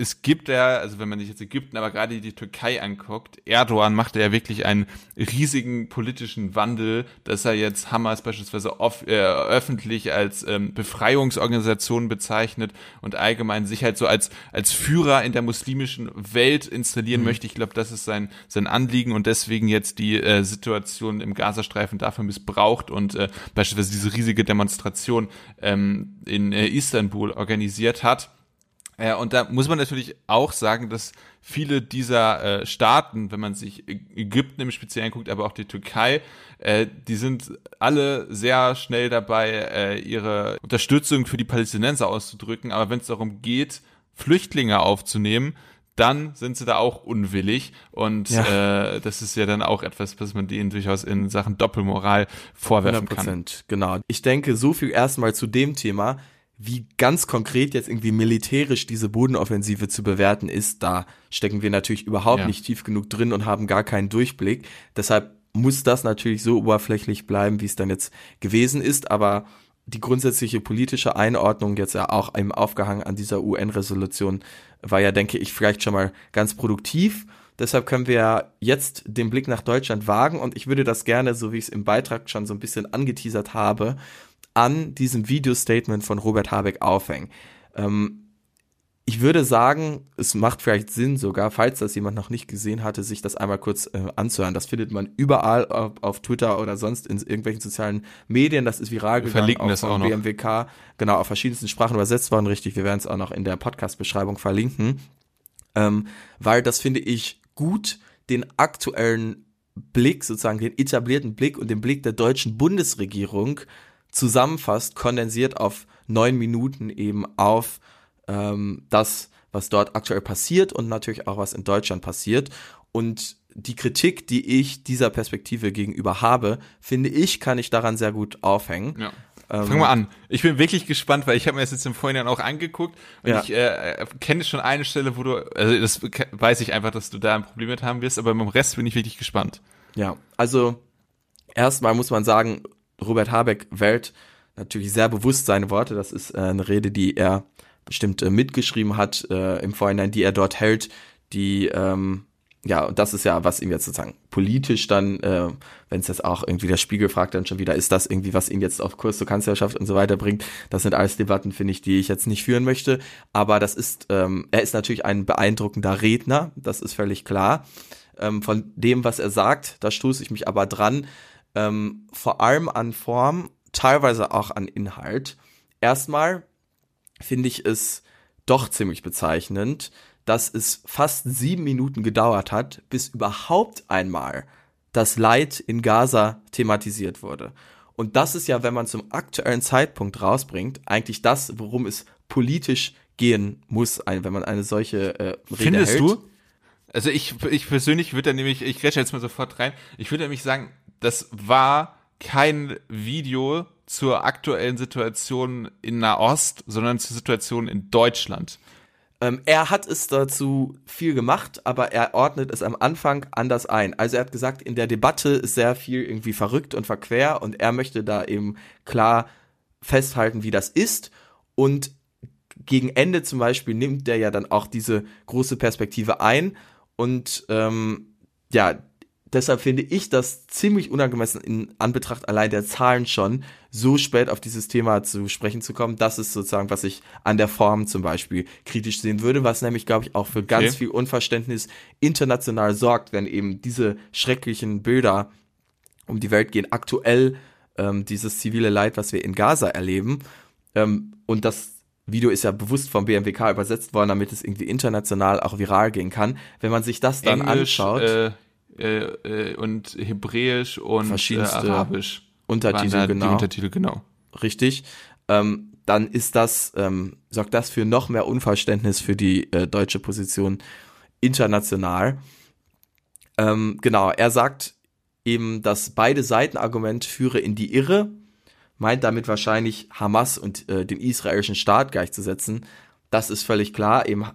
es gibt ja, also wenn man sich jetzt Ägypten, aber gerade die Türkei anguckt, Erdogan macht ja wirklich einen riesigen politischen Wandel, dass er jetzt Hamas beispielsweise off, äh, öffentlich als ähm, Befreiungsorganisation bezeichnet und allgemein sich halt so als, als Führer in der muslimischen Welt installieren mhm. möchte. Ich glaube, das ist sein, sein Anliegen und deswegen jetzt die äh, Situation im Gazastreifen dafür missbraucht und äh, beispielsweise diese riesige Demonstration ähm, in äh, Istanbul organisiert hat ja, und da muss man natürlich auch sagen, dass viele dieser äh, Staaten, wenn man sich Ägypten im Speziellen guckt, aber auch die Türkei, äh, die sind alle sehr schnell dabei, äh, ihre Unterstützung für die Palästinenser auszudrücken. Aber wenn es darum geht, Flüchtlinge aufzunehmen, dann sind sie da auch unwillig. Und ja. äh, das ist ja dann auch etwas, was man denen durchaus in Sachen Doppelmoral vorwerfen 100%, kann. Genau. Ich denke, so viel erstmal zu dem Thema wie ganz konkret jetzt irgendwie militärisch diese Bodenoffensive zu bewerten ist, da stecken wir natürlich überhaupt ja. nicht tief genug drin und haben gar keinen Durchblick. Deshalb muss das natürlich so oberflächlich bleiben, wie es dann jetzt gewesen ist. Aber die grundsätzliche politische Einordnung jetzt ja auch im Aufgehangen an dieser UN-Resolution war ja, denke ich, vielleicht schon mal ganz produktiv. Deshalb können wir jetzt den Blick nach Deutschland wagen und ich würde das gerne, so wie ich es im Beitrag schon so ein bisschen angeteasert habe, an diesem Video-Statement von Robert Habeck aufhängen. Ähm, ich würde sagen, es macht vielleicht Sinn sogar, falls das jemand noch nicht gesehen hatte, sich das einmal kurz äh, anzuhören. Das findet man überall auf, auf, Twitter oder sonst in irgendwelchen sozialen Medien. Das ist viral gegangen. Verlinken auch das auch noch. BMWK. Genau, auf verschiedensten Sprachen übersetzt worden, richtig. Wir werden es auch noch in der Podcast-Beschreibung verlinken. Ähm, weil das finde ich gut, den aktuellen Blick, sozusagen den etablierten Blick und den Blick der deutschen Bundesregierung zusammenfasst, kondensiert auf neun Minuten eben auf ähm, das, was dort aktuell passiert und natürlich auch was in Deutschland passiert. Und die Kritik, die ich dieser Perspektive gegenüber habe, finde ich, kann ich daran sehr gut aufhängen. Ja. Ähm, Fangen wir an. Ich bin wirklich gespannt, weil ich habe mir das jetzt im Vorhinein auch angeguckt und ja. ich äh, kenne schon eine Stelle, wo du, also das weiß ich einfach, dass du da ein Problem mit haben wirst, aber beim Rest bin ich wirklich gespannt. Ja, also erstmal muss man sagen, Robert Habeck wählt natürlich sehr bewusst seine Worte. Das ist äh, eine Rede, die er bestimmt äh, mitgeschrieben hat äh, im Vorhinein, die er dort hält, die ähm, ja, und das ist ja, was ihm jetzt sozusagen politisch dann, äh, wenn es jetzt auch irgendwie der Spiegel fragt, dann schon wieder, ist das irgendwie, was ihn jetzt auf Kurs zur Kanzlerschaft und so weiter bringt. Das sind alles Debatten, finde ich, die ich jetzt nicht führen möchte. Aber das ist, ähm, er ist natürlich ein beeindruckender Redner, das ist völlig klar. Ähm, von dem, was er sagt, da stoße ich mich aber dran, ähm, vor allem an Form, teilweise auch an Inhalt. Erstmal finde ich es doch ziemlich bezeichnend, dass es fast sieben Minuten gedauert hat, bis überhaupt einmal das Leid in Gaza thematisiert wurde. Und das ist ja, wenn man zum aktuellen Zeitpunkt rausbringt, eigentlich das, worum es politisch gehen muss, wenn man eine solche äh, Rede Findest hält. du? Also ich, ich persönlich würde da nämlich, ich grätsche jetzt mal sofort rein, ich würde nämlich sagen, das war kein Video zur aktuellen Situation in Nahost, sondern zur Situation in Deutschland. Ähm, er hat es dazu viel gemacht, aber er ordnet es am Anfang anders ein. Also er hat gesagt, in der Debatte ist sehr viel irgendwie verrückt und verquer und er möchte da eben klar festhalten, wie das ist. Und gegen Ende zum Beispiel nimmt er ja dann auch diese große Perspektive ein und ähm, ja, deshalb finde ich das ziemlich unangemessen in Anbetracht allein der Zahlen schon, so spät auf dieses Thema zu sprechen zu kommen. Das ist sozusagen, was ich an der Form zum Beispiel kritisch sehen würde, was nämlich, glaube ich, auch für ganz okay. viel Unverständnis international sorgt, wenn eben diese schrecklichen Bilder um die Welt gehen. Aktuell ähm, dieses zivile Leid, was wir in Gaza erleben. Ähm, und das Video ist ja bewusst vom BMWK übersetzt worden, damit es irgendwie international auch viral gehen kann. Wenn man sich das dann Englisch, anschaut. Äh äh, äh, und Hebräisch und äh, Arabisch. Untertitel, genau. Die Untertitel, genau. Richtig. Ähm, dann ist das, ähm, sorgt das für noch mehr Unverständnis für die äh, deutsche Position international. Ähm, genau, er sagt eben, das beide Seiten Argument führe in die Irre, meint damit wahrscheinlich Hamas und äh, den israelischen Staat gleichzusetzen. Das ist völlig klar. Eben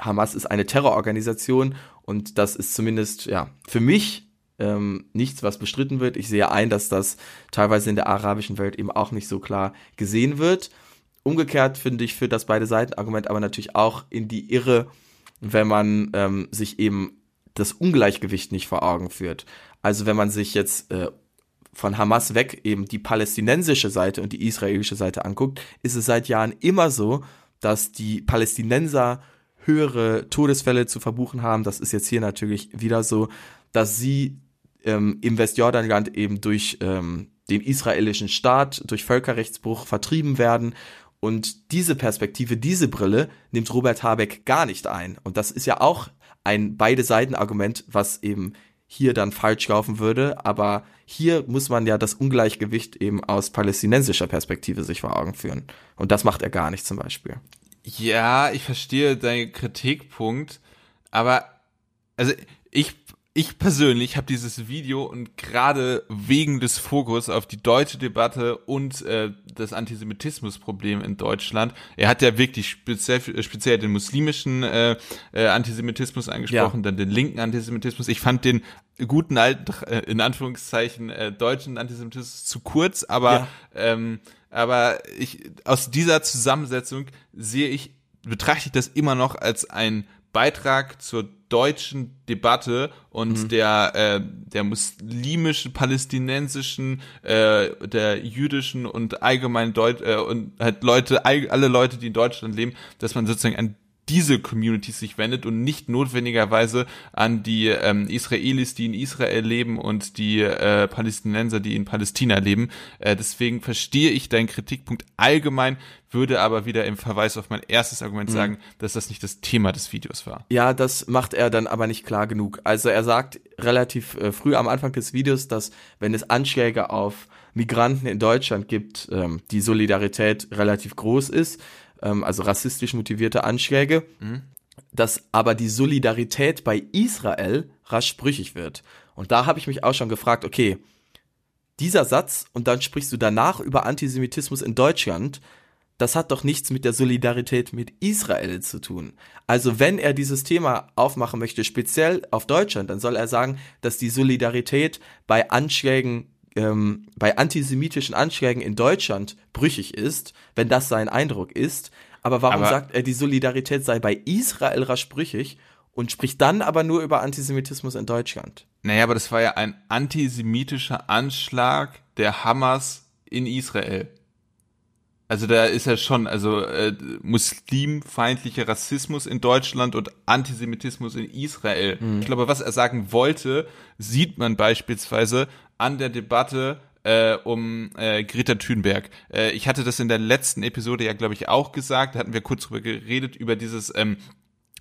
Hamas ist eine Terrororganisation und das ist zumindest, ja, für mich ähm, nichts, was bestritten wird. Ich sehe ein, dass das teilweise in der arabischen Welt eben auch nicht so klar gesehen wird. Umgekehrt finde ich für das beide Seiten Argument aber natürlich auch in die Irre, wenn man ähm, sich eben das Ungleichgewicht nicht vor Augen führt. Also wenn man sich jetzt äh, von Hamas weg eben die palästinensische Seite und die israelische Seite anguckt, ist es seit Jahren immer so, dass die Palästinenser höhere Todesfälle zu verbuchen haben. Das ist jetzt hier natürlich wieder so, dass sie ähm, im Westjordanland eben durch ähm, den israelischen Staat, durch Völkerrechtsbruch vertrieben werden. Und diese Perspektive, diese Brille nimmt Robert Habeck gar nicht ein. Und das ist ja auch ein beide Seiten Argument, was eben hier dann falsch laufen würde. Aber hier muss man ja das Ungleichgewicht eben aus palästinensischer Perspektive sich vor Augen führen. Und das macht er gar nicht zum Beispiel. Ja, ich verstehe deinen Kritikpunkt, aber also ich ich persönlich habe dieses Video und gerade wegen des Fokus auf die deutsche Debatte und äh, das Antisemitismusproblem in Deutschland, er hat ja wirklich speziell, speziell den muslimischen äh, äh, Antisemitismus angesprochen, ja. dann den linken Antisemitismus. Ich fand den guten alten, äh, in Anführungszeichen, äh, deutschen Antisemitismus zu kurz, aber ja. ähm, aber ich, aus dieser Zusammensetzung sehe ich, betrachte ich das immer noch als ein Beitrag zur deutschen Debatte und mhm. der äh, der muslimischen, palästinensischen, äh, der jüdischen und allgemein Deut äh, und halt Leute, alle Leute, die in Deutschland leben, dass man sozusagen an diese Communities sich wendet und nicht notwendigerweise an die ähm, Israelis, die in Israel leben und die äh, Palästinenser, die in Palästina leben. Äh, deswegen verstehe ich deinen Kritikpunkt allgemein, würde aber wieder im Verweis auf mein erstes Argument mhm. sagen, dass das nicht das Thema des Videos war. Ja, das macht er dann aber nicht klar genug. Also er sagt relativ äh, früh am Anfang des Videos, dass wenn es Anschläge auf Migranten in Deutschland gibt, ähm, die Solidarität relativ groß ist ähm, also rassistisch motivierte Anschläge, mhm. dass aber die Solidarität bei Israel rasch brüchig wird. Und da habe ich mich auch schon gefragt, okay, dieser Satz und dann sprichst du danach über Antisemitismus in Deutschland, das hat doch nichts mit der Solidarität mit Israel zu tun. Also wenn er dieses Thema aufmachen möchte, speziell auf Deutschland, dann soll er sagen, dass die Solidarität bei Anschlägen ähm, bei antisemitischen Anschlägen in Deutschland brüchig ist, wenn das sein Eindruck ist. Aber warum aber sagt er, die Solidarität sei bei Israel rasch brüchig und spricht dann aber nur über Antisemitismus in Deutschland? Naja, aber das war ja ein antisemitischer Anschlag der Hamas in Israel. Also da ist ja schon, also äh, muslimfeindlicher Rassismus in Deutschland und Antisemitismus in Israel. Mhm. Ich glaube, was er sagen wollte, sieht man beispielsweise an der Debatte äh, um äh, Greta Thunberg. Äh, ich hatte das in der letzten Episode ja, glaube ich, auch gesagt. Da hatten wir kurz drüber geredet, über dieses ähm,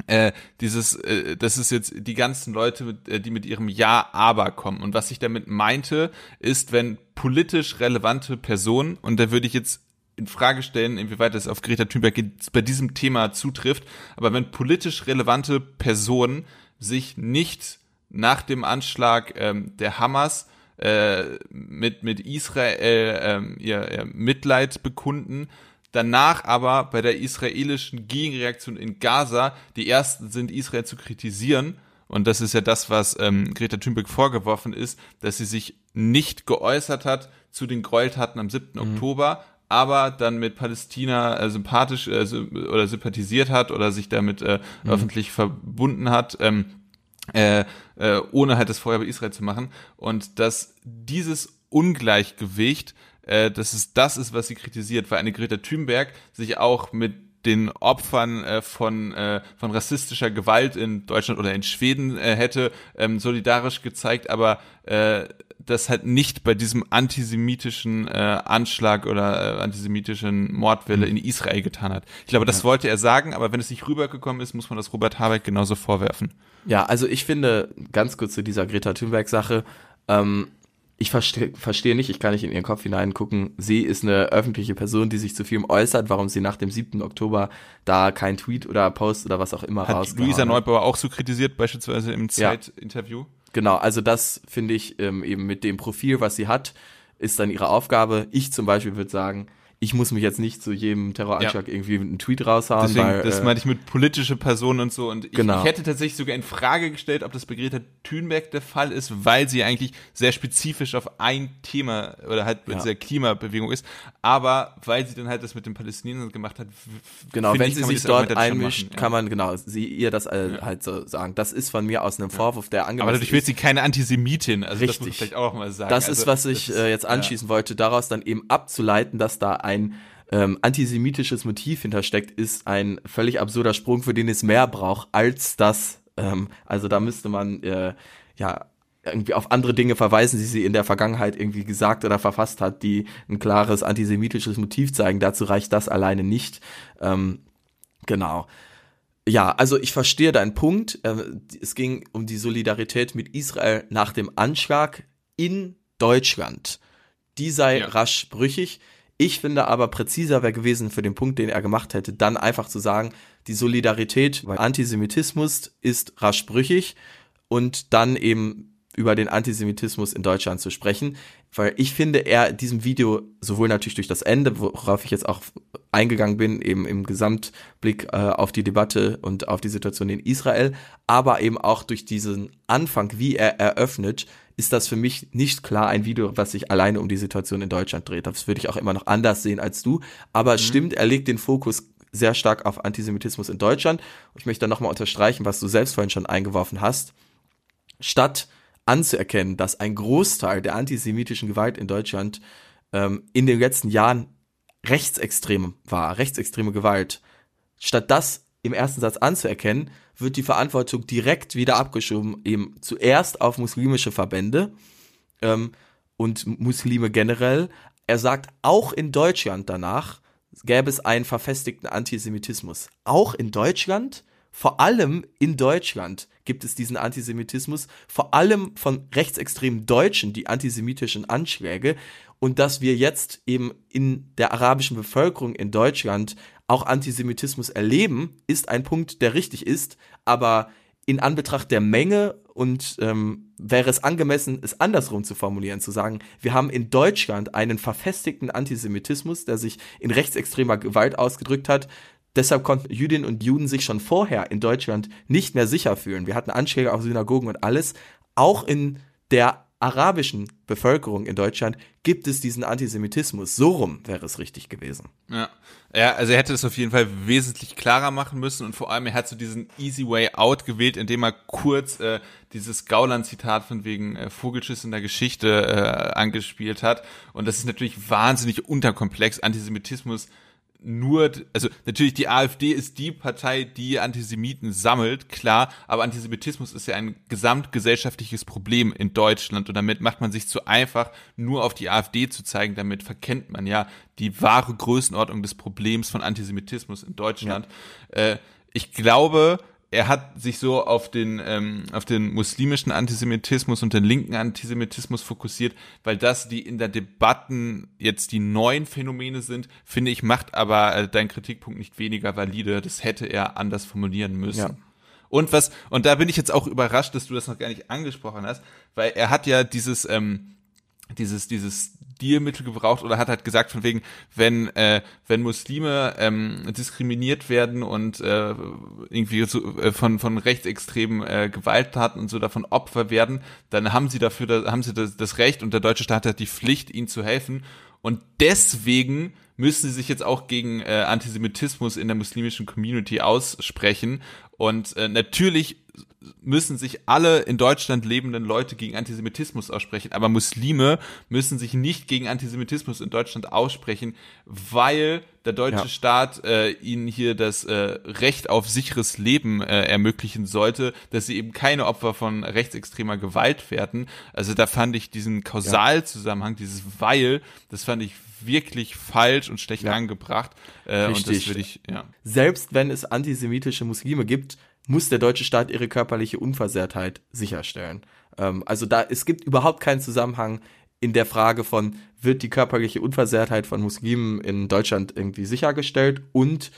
äh, dieses, äh, das ist jetzt die ganzen Leute, äh, die mit ihrem Ja, aber kommen. Und was ich damit meinte, ist, wenn politisch relevante Personen, und da würde ich jetzt in Frage stellen, inwieweit das auf Greta Thunberg bei diesem Thema zutrifft. Aber wenn politisch relevante Personen sich nicht nach dem Anschlag ähm, der Hamas äh, mit, mit Israel ähm, ihr, ihr Mitleid bekunden, danach aber bei der israelischen Gegenreaktion in Gaza die ersten sind, Israel zu kritisieren. Und das ist ja das, was ähm, Greta Thunberg vorgeworfen ist, dass sie sich nicht geäußert hat zu den Gräueltaten am 7. Mhm. Oktober, aber dann mit Palästina äh, sympathisch äh, oder sympathisiert hat oder sich damit äh, mhm. öffentlich verbunden hat, ähm, äh, äh, ohne halt das Feuer bei Israel zu machen. Und dass dieses Ungleichgewicht, äh, dass es das ist, was sie kritisiert, weil eine Greta Thunberg sich auch mit den Opfern äh, von, äh, von rassistischer Gewalt in Deutschland oder in Schweden äh, hätte ähm, solidarisch gezeigt, aber äh, das halt nicht bei diesem antisemitischen äh, Anschlag oder äh, antisemitischen Mordwelle mhm. in Israel getan hat. Ich glaube, das ja. wollte er sagen, aber wenn es nicht rübergekommen ist, muss man das Robert Habeck genauso vorwerfen. Ja, also ich finde, ganz kurz zu dieser Greta Thunberg-Sache, ähm, ich verstehe versteh nicht, ich kann nicht in ihren Kopf hineingucken. Sie ist eine öffentliche Person, die sich zu vielem äußert, warum sie nach dem 7. Oktober da kein Tweet oder Post oder was auch immer Hat Luisa Neubauer auch so kritisiert, beispielsweise im Zeit-Interview? Ja. Genau, also das finde ich ähm, eben mit dem Profil, was sie hat, ist dann ihre Aufgabe. Ich zum Beispiel würde sagen, ich muss mich jetzt nicht zu jedem Terroranschlag ja. irgendwie einen Tweet raushauen. Deswegen, weil, das äh, meinte ich mit politische Personen und so. Und ich, genau. ich hätte tatsächlich sogar in Frage gestellt, ob das bei Greta Thunberg der Fall ist, weil sie eigentlich sehr spezifisch auf ein Thema oder halt mit ja. der Klimabewegung ist. Aber weil sie dann halt das mit den Palästinensern gemacht hat. Genau, wenn ich, sie sich dort einmischt, machen, kann man genau sie ihr das äh, halt so sagen. Das ist von mir aus einem Vorwurf, der angemessen Aber dadurch wird sie keine Antisemitin. Also Richtig. das muss ich vielleicht auch mal sagen. Das also, ist, was ich äh, jetzt anschließen wollte, daraus dann eben abzuleiten, dass da ein ähm, antisemitisches Motiv hintersteckt, ist ein völlig absurder Sprung, für den es mehr braucht als das. Ähm, also da müsste man äh, ja irgendwie auf andere Dinge verweisen, die sie in der Vergangenheit irgendwie gesagt oder verfasst hat, die ein klares antisemitisches Motiv zeigen. Dazu reicht das alleine nicht. Ähm, genau. Ja, also ich verstehe deinen Punkt. Ähm, es ging um die Solidarität mit Israel nach dem Anschlag in Deutschland die sei ja. rasch brüchig. Ich finde aber präziser wäre gewesen für den Punkt, den er gemacht hätte, dann einfach zu sagen, die Solidarität bei Antisemitismus ist rasch brüchig und dann eben über den Antisemitismus in Deutschland zu sprechen, weil ich finde, er diesem Video sowohl natürlich durch das Ende, worauf ich jetzt auch eingegangen bin, eben im Gesamtblick äh, auf die Debatte und auf die Situation in Israel, aber eben auch durch diesen Anfang, wie er eröffnet, ist das für mich nicht klar ein Video, was sich alleine um die Situation in Deutschland dreht. Das würde ich auch immer noch anders sehen als du. Aber mhm. stimmt, er legt den Fokus sehr stark auf Antisemitismus in Deutschland. Ich möchte da nochmal unterstreichen, was du selbst vorhin schon eingeworfen hast. Statt anzuerkennen, dass ein Großteil der antisemitischen Gewalt in Deutschland ähm, in den letzten Jahren rechtsextrem war, rechtsextreme Gewalt. Statt das im ersten Satz anzuerkennen, wird die Verantwortung direkt wieder abgeschoben, eben zuerst auf muslimische Verbände ähm, und Muslime generell. Er sagt, auch in Deutschland danach gäbe es einen verfestigten Antisemitismus. Auch in Deutschland? Vor allem in Deutschland gibt es diesen Antisemitismus, vor allem von rechtsextremen Deutschen, die antisemitischen Anschläge. Und dass wir jetzt eben in der arabischen Bevölkerung in Deutschland auch Antisemitismus erleben, ist ein Punkt, der richtig ist, aber in Anbetracht der Menge und ähm, wäre es angemessen, es andersrum zu formulieren, zu sagen, wir haben in Deutschland einen verfestigten Antisemitismus, der sich in rechtsextremer Gewalt ausgedrückt hat, Deshalb konnten Jüdinnen und Juden sich schon vorher in Deutschland nicht mehr sicher fühlen. Wir hatten Anschläge auf Synagogen und alles. Auch in der arabischen Bevölkerung in Deutschland gibt es diesen Antisemitismus. So rum wäre es richtig gewesen. Ja. Ja, also er hätte es auf jeden Fall wesentlich klarer machen müssen und vor allem er hat so diesen easy way out gewählt, indem er kurz äh, dieses Gauland-Zitat von wegen äh, Vogelschiss in der Geschichte äh, angespielt hat. Und das ist natürlich wahnsinnig unterkomplex. Antisemitismus nur, also natürlich die AfD ist die Partei, die Antisemiten sammelt, klar, aber Antisemitismus ist ja ein gesamtgesellschaftliches Problem in Deutschland und damit macht man sich zu einfach, nur auf die AfD zu zeigen, damit verkennt man ja die wahre Größenordnung des Problems von Antisemitismus in Deutschland. Ja. Äh, ich glaube, er hat sich so auf den, ähm, auf den muslimischen Antisemitismus und den linken Antisemitismus fokussiert, weil das die in der Debatten jetzt die neuen Phänomene sind, finde ich, macht aber äh, dein Kritikpunkt nicht weniger valide. Das hätte er anders formulieren müssen. Ja. Und was, und da bin ich jetzt auch überrascht, dass du das noch gar nicht angesprochen hast, weil er hat ja dieses, ähm, dieses, dieses Stilmittel gebraucht oder hat halt gesagt von wegen, wenn, äh, wenn Muslime ähm, diskriminiert werden und äh, irgendwie so, äh, von, von rechtsextremen äh, Gewalttaten und so davon Opfer werden, dann haben sie dafür, da, haben sie das, das Recht und der deutsche Staat hat die Pflicht, ihnen zu helfen. Und deswegen müssen sie sich jetzt auch gegen äh, Antisemitismus in der muslimischen Community aussprechen. Und äh, natürlich müssen sich alle in Deutschland lebenden Leute gegen Antisemitismus aussprechen, aber Muslime müssen sich nicht gegen Antisemitismus in Deutschland aussprechen, weil der deutsche ja. Staat äh, ihnen hier das äh, Recht auf sicheres Leben äh, ermöglichen sollte, dass sie eben keine Opfer von rechtsextremer Gewalt werden. Also da fand ich diesen Kausalzusammenhang, dieses Weil, das fand ich wirklich falsch und schlecht ja. angebracht. Äh, Richtig. Und das würde ich, ja. Selbst wenn es antisemitische Muslime gibt, muss der deutsche Staat ihre körperliche Unversehrtheit sicherstellen. Ähm, also da, es gibt überhaupt keinen Zusammenhang in der Frage von, wird die körperliche Unversehrtheit von Muslimen in Deutschland irgendwie sichergestellt und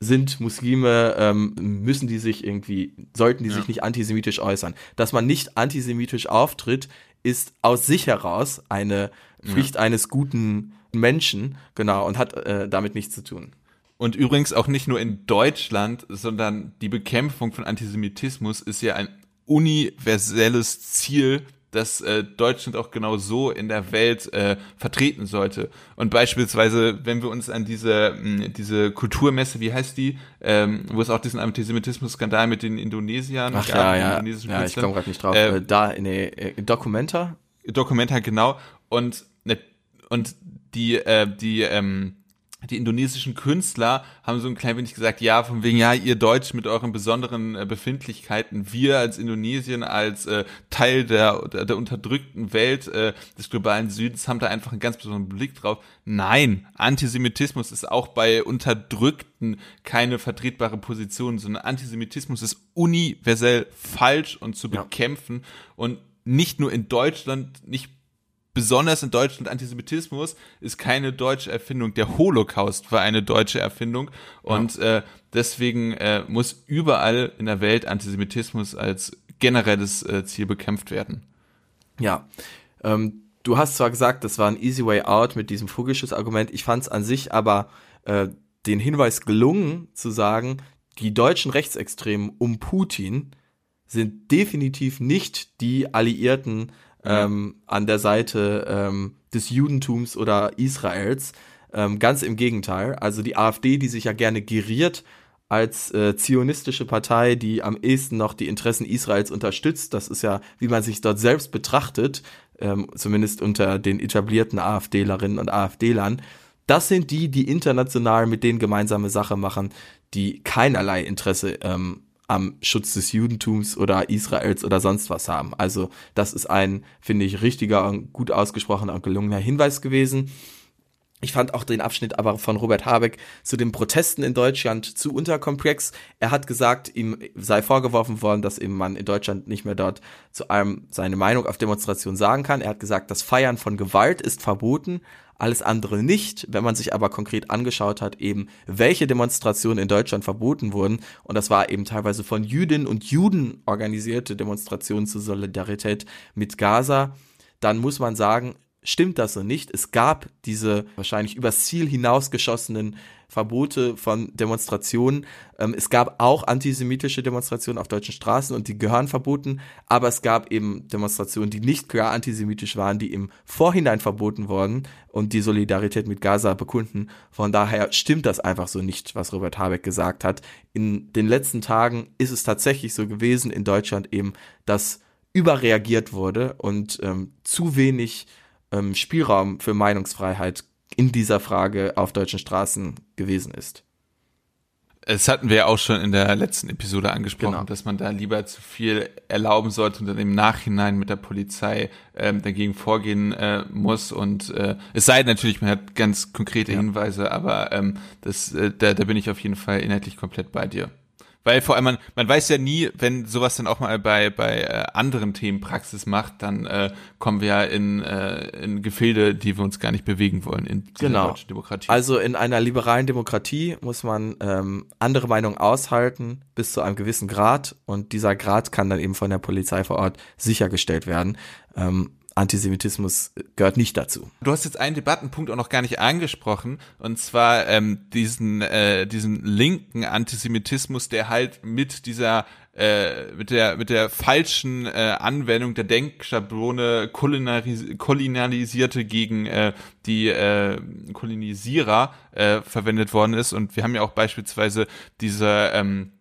sind Muslime, ähm, müssen die sich irgendwie, sollten die ja. sich nicht antisemitisch äußern. Dass man nicht antisemitisch auftritt, ist aus sich heraus eine Pflicht ja. eines guten Menschen, genau, und hat äh, damit nichts zu tun. Und übrigens auch nicht nur in Deutschland, sondern die Bekämpfung von Antisemitismus ist ja ein universelles Ziel, das äh, Deutschland auch genau so in der Welt äh, vertreten sollte. Und beispielsweise, wenn wir uns an diese, mh, diese Kulturmesse, wie heißt die, ähm, wo es auch diesen Antisemitismus-Skandal mit den Indonesiern Ach ja, ja, ja, ich komme gerade nicht drauf. Ähm, äh, da, in der Documenta? Documenta, genau. Und, ne, und die, äh, die, ähm, die indonesischen Künstler haben so ein klein wenig gesagt, ja, von wegen, ja, ihr Deutsch mit euren besonderen äh, Befindlichkeiten, wir als Indonesien, als äh, Teil der, der, der unterdrückten Welt äh, des globalen Südens haben da einfach einen ganz besonderen Blick drauf. Nein, Antisemitismus ist auch bei Unterdrückten keine vertretbare Position, sondern Antisemitismus ist universell falsch und zu bekämpfen ja. und nicht nur in Deutschland, nicht besonders in Deutschland Antisemitismus ist keine deutsche Erfindung. Der Holocaust war eine deutsche Erfindung und ja. äh, deswegen äh, muss überall in der Welt Antisemitismus als generelles äh, Ziel bekämpft werden. Ja, ähm, du hast zwar gesagt, das war ein easy way out mit diesem Vogelschuss-Argument. Ich fand es an sich aber äh, den Hinweis gelungen zu sagen, die deutschen Rechtsextremen um Putin sind definitiv nicht die Alliierten ähm, an der Seite ähm, des Judentums oder Israels. Ähm, ganz im Gegenteil. Also die AfD, die sich ja gerne geriert als äh, zionistische Partei, die am ehesten noch die Interessen Israels unterstützt. Das ist ja, wie man sich dort selbst betrachtet, ähm, zumindest unter den etablierten AfDlerinnen und AfDlern. Das sind die, die international mit denen gemeinsame Sache machen, die keinerlei Interesse ähm, am Schutz des Judentums oder Israels oder sonst was haben. Also das ist ein, finde ich, richtiger und gut ausgesprochener und gelungener Hinweis gewesen. Ich fand auch den Abschnitt aber von Robert Habeck zu den Protesten in Deutschland zu unterkomplex. Er hat gesagt, ihm sei vorgeworfen worden, dass eben man in Deutschland nicht mehr dort zu einem seine Meinung auf Demonstration sagen kann. Er hat gesagt, das Feiern von Gewalt ist verboten, alles andere nicht. Wenn man sich aber konkret angeschaut hat, eben welche Demonstrationen in Deutschland verboten wurden, und das war eben teilweise von Jüdinnen und Juden organisierte Demonstrationen zur Solidarität mit Gaza, dann muss man sagen, stimmt das so nicht. Es gab diese wahrscheinlich übers Ziel hinausgeschossenen Verbote von Demonstrationen. Ähm, es gab auch antisemitische Demonstrationen auf deutschen Straßen und die gehören verboten, aber es gab eben Demonstrationen, die nicht klar antisemitisch waren, die im Vorhinein verboten wurden und die Solidarität mit Gaza bekunden. Von daher stimmt das einfach so nicht, was Robert Habeck gesagt hat. In den letzten Tagen ist es tatsächlich so gewesen in Deutschland eben, dass überreagiert wurde und ähm, zu wenig ähm, Spielraum für Meinungsfreiheit in dieser Frage auf deutschen Straßen gewesen ist. Es hatten wir ja auch schon in der letzten Episode angesprochen, Genau. dass man da lieber zu viel erlauben sollte und dann im Nachhinein mit der Polizei ähm, dagegen vorgehen äh, muss. Und äh, es sei denn natürlich, man hat ganz konkrete Ja. Hinweise, aber ähm, das, äh, da, da bin ich auf jeden Fall inhaltlich komplett bei dir. Weil vor allem, man, man weiß ja nie, wenn sowas dann auch mal bei, bei äh, anderen Themen Praxis macht, dann äh, kommen wir ja in, äh, in Gefilde, die wir uns gar nicht bewegen wollen in dieser Genau. deutschen Demokratie. Also in einer liberalen Demokratie muss man ähm, andere Meinungen aushalten bis zu einem gewissen Grad und dieser Grad kann dann eben von der Polizei vor Ort sichergestellt werden. Ähm, Antisemitismus gehört nicht dazu. Du hast jetzt einen Debattenpunkt auch noch gar nicht angesprochen, und zwar ähm, diesen, äh, diesen linken Antisemitismus, der halt mit dieser äh, mit der mit der falschen äh, Anwendung der Denkschablone kolonialisierte gegen äh, die äh, Kolonisierer äh, verwendet worden ist. Und wir haben ja auch beispielsweise diese ähm,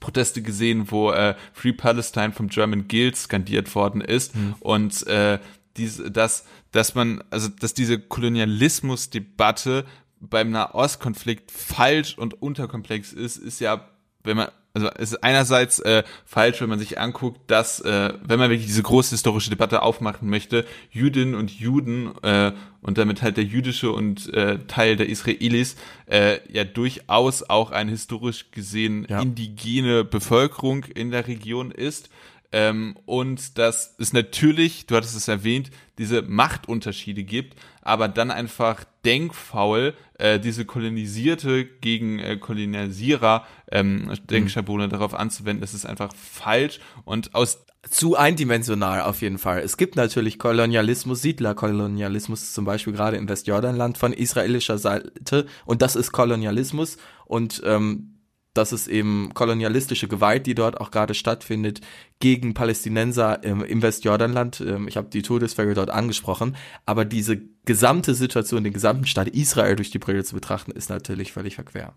Proteste gesehen, wo äh, Free Palestine vom German Guild skandiert worden ist und äh, diese, dass, dass man, also dass diese Kolonialismusdebatte beim Nahostkonflikt falsch und unterkomplex ist, ist ja, wenn man, also es ist einerseits äh, falsch, wenn man sich anguckt, dass, äh, wenn man wirklich diese große historische Debatte aufmachen möchte, Jüdinnen und Juden äh, und damit halt der jüdische und äh, Teil der Israelis äh, ja durchaus auch eine historisch gesehen Ja. indigene Bevölkerung in der Region ist. Ähm, und dass es natürlich, du hattest es erwähnt, diese Machtunterschiede gibt, aber dann einfach denkfaul äh, diese kolonisierte gegen äh, Kolonialisierer ähm, Denkschablone darauf anzuwenden, das ist einfach falsch und aus Zu eindimensional auf jeden Fall. Es gibt natürlich Kolonialismus, Siedlerkolonialismus, zum Beispiel gerade im Westjordanland von israelischer Seite. Und das ist Kolonialismus. Und ähm, das ist eben kolonialistische Gewalt, die dort auch gerade stattfindet gegen Palästinenser im, im Westjordanland. Ähm, ich habe die Todesfälle dort angesprochen, aber diese gesamte Situation, den gesamten Staat Israel durch die Brille zu betrachten, ist natürlich völlig verquer.